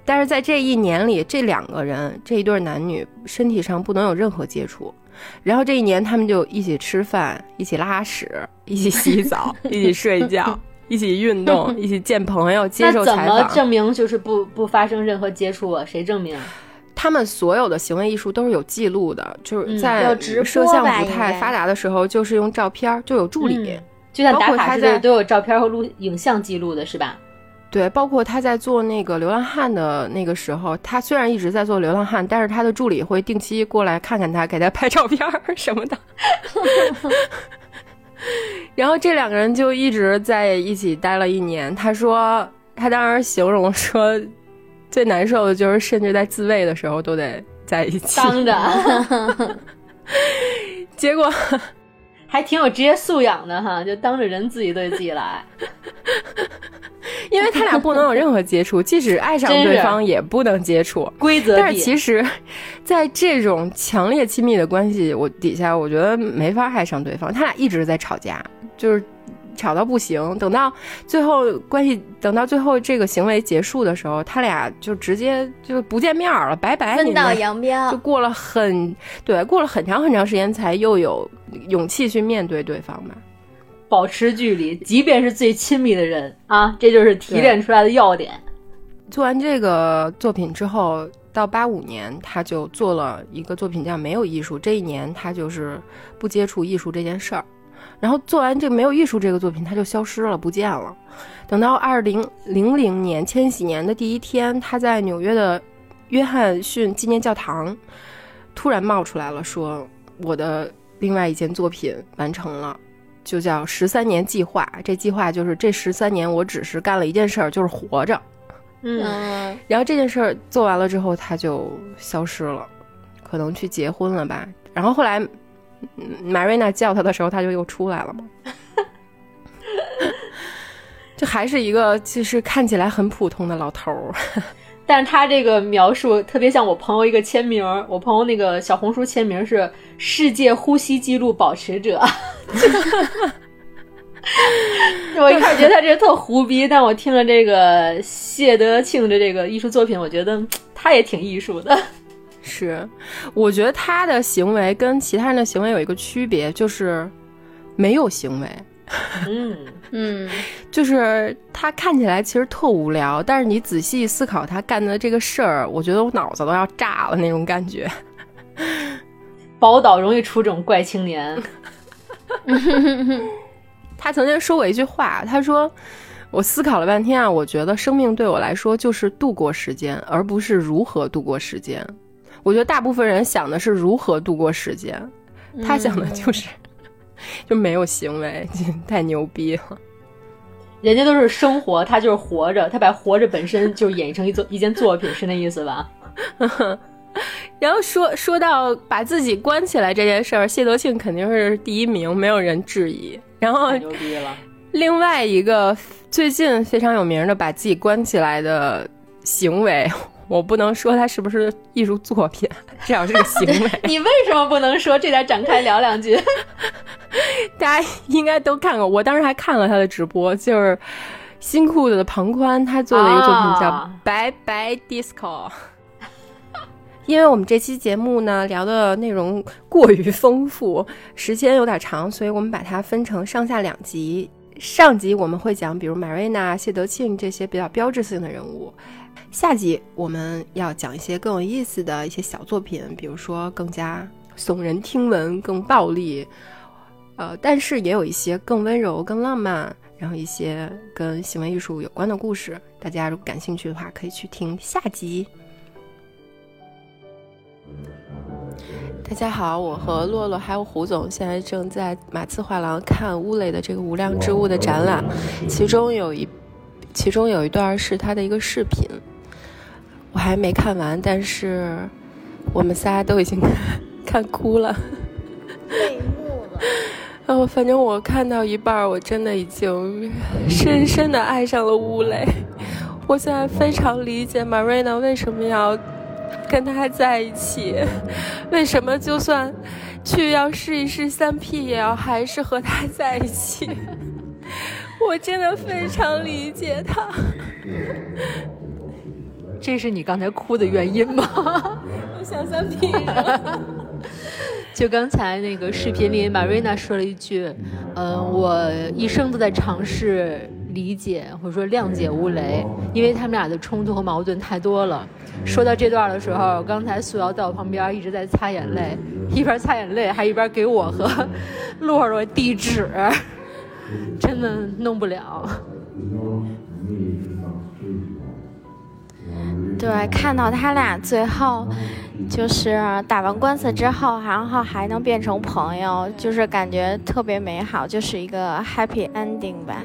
但是在这一年里，这两个人这一对男女身体上不能有任何接触。然后这一年，他们就一起吃饭，一起拉屎，一起洗澡，一起睡觉，一起运动，一起见朋友，接受采访。怎么证明就是不不发生任何接触啊？谁证明？他们所有的行为艺术都是有记录的，就是在摄像不太发达的时候，就是用照片，就有助理，就像打卡在都有照片和录影像记录的是吧？对，包括他在做那个流浪汉的那个时候，他虽然一直在做流浪汉，但是他的助理会定期过来看看他，给他拍照片什么的。然后这两个人就一直在一起待了一年。他说，他当时形容说。最难受的就是，甚至在自慰的时候都得在一起当着，结果还挺有职业素养的哈，就当着人自己对自己来，因为他俩不能有任何接触，即使爱上对方也不能接触，规则。但是其实，在这种强烈亲密的关系我底下，我觉得没法爱上对方。他俩一直在吵架，就是。吵到不行，等到最后关系，等到最后这个行为结束的时候，他俩就直接就不见面了，拜拜，分道扬镳。就过了很对，过了很长很长时间才又有勇气去面对对方吧，保持距离，即便是最亲密的人啊，这就是提炼出来的要点。做完这个作品之后，到八五年，他就做了一个作品叫《没有艺术》，这一年他就是不接触艺术这件事儿。然后做完这个没有艺术这个作品，他就消失了，不见了。等到二零零零年千禧年的第一天，他在纽约的约翰逊纪念教堂突然冒出来了，说：“我的另外一件作品完成了，就叫十三年计划。这计划就是这十三年我只是干了一件事儿，就是活着。”嗯，然后这件事儿做完了之后，他就消失了，可能去结婚了吧。然后后来。玛瑞娜叫他的时候，他就又出来了嘛。就还是一个其实看起来很普通的老头儿，但是他这个描述特别像我朋友一个签名，我朋友那个小红书签名是世界呼吸记录保持者。我一开始觉得他这特胡逼，但我听了这个谢德庆的这个艺术作品，我觉得他也挺艺术的。是，我觉得他的行为跟其他人的行为有一个区别，就是没有行为。嗯嗯，就是他看起来其实特无聊，但是你仔细思考他干的这个事儿，我觉得我脑子都要炸了那种感觉。宝岛容易出这种怪青年。他曾经说过一句话，他说：“我思考了半天啊，我觉得生命对我来说就是度过时间，而不是如何度过时间。”我觉得大部分人想的是如何度过时间，他想的就是 就没有行为，太牛逼了。人家都是生活，他就是活着，他把活着本身就演绎成一作一件作品，是那意思吧？然后说说到把自己关起来这件事儿，谢德庆肯定是第一名，没有人质疑。然后牛逼了。另外一个最近非常有名的把自己关起来的行为。我不能说它是不是艺术作品，至少是个行为。你为什么不能说？这点展开聊两句。大家应该都看过，我当时还看了他的直播，就是新裤子的庞宽他做的一个作品叫《拜拜 Disco 》。因为我们这期节目呢聊的内容过于丰富，时间有点长，所以我们把它分成上下两集。上集我们会讲，比如玛瑞娜、谢德庆这些比较标志性的人物。下集我们要讲一些更有意思的一些小作品，比如说更加耸人听闻、更暴力，呃，但是也有一些更温柔、更浪漫，然后一些跟行为艺术有关的故事。大家如果感兴趣的话，可以去听下集。大家好，我和洛洛还有胡总现在正在马刺画廊看乌雷的这个无量之物的展览，其中有一，其中有一段是他的一个视频，我还没看完，但是我们仨都已经 看哭了，泪目了。然 后反正我看到一半，我真的已经深深的爱上了乌雷，我现在非常理解 Marina 为什么要。跟他在一起，为什么就算去要试一试三 P，也要还是和他在一起？我真的非常理解他。这是你刚才哭的原因吗？我想三 P。就刚才那个视频里，Marina 说了一句：“嗯，我一生都在尝试。”理解或者说谅解吴雷，因为他们俩的冲突和矛盾太多了。说到这段的时候，刚才素瑶在我旁边一直在擦眼泪，一边擦眼泪还一边给我和洛洛地址，真的弄不了。对，看到他俩最后就是打完官司之后，然后还能变成朋友，就是感觉特别美好，就是一个 happy ending 吧。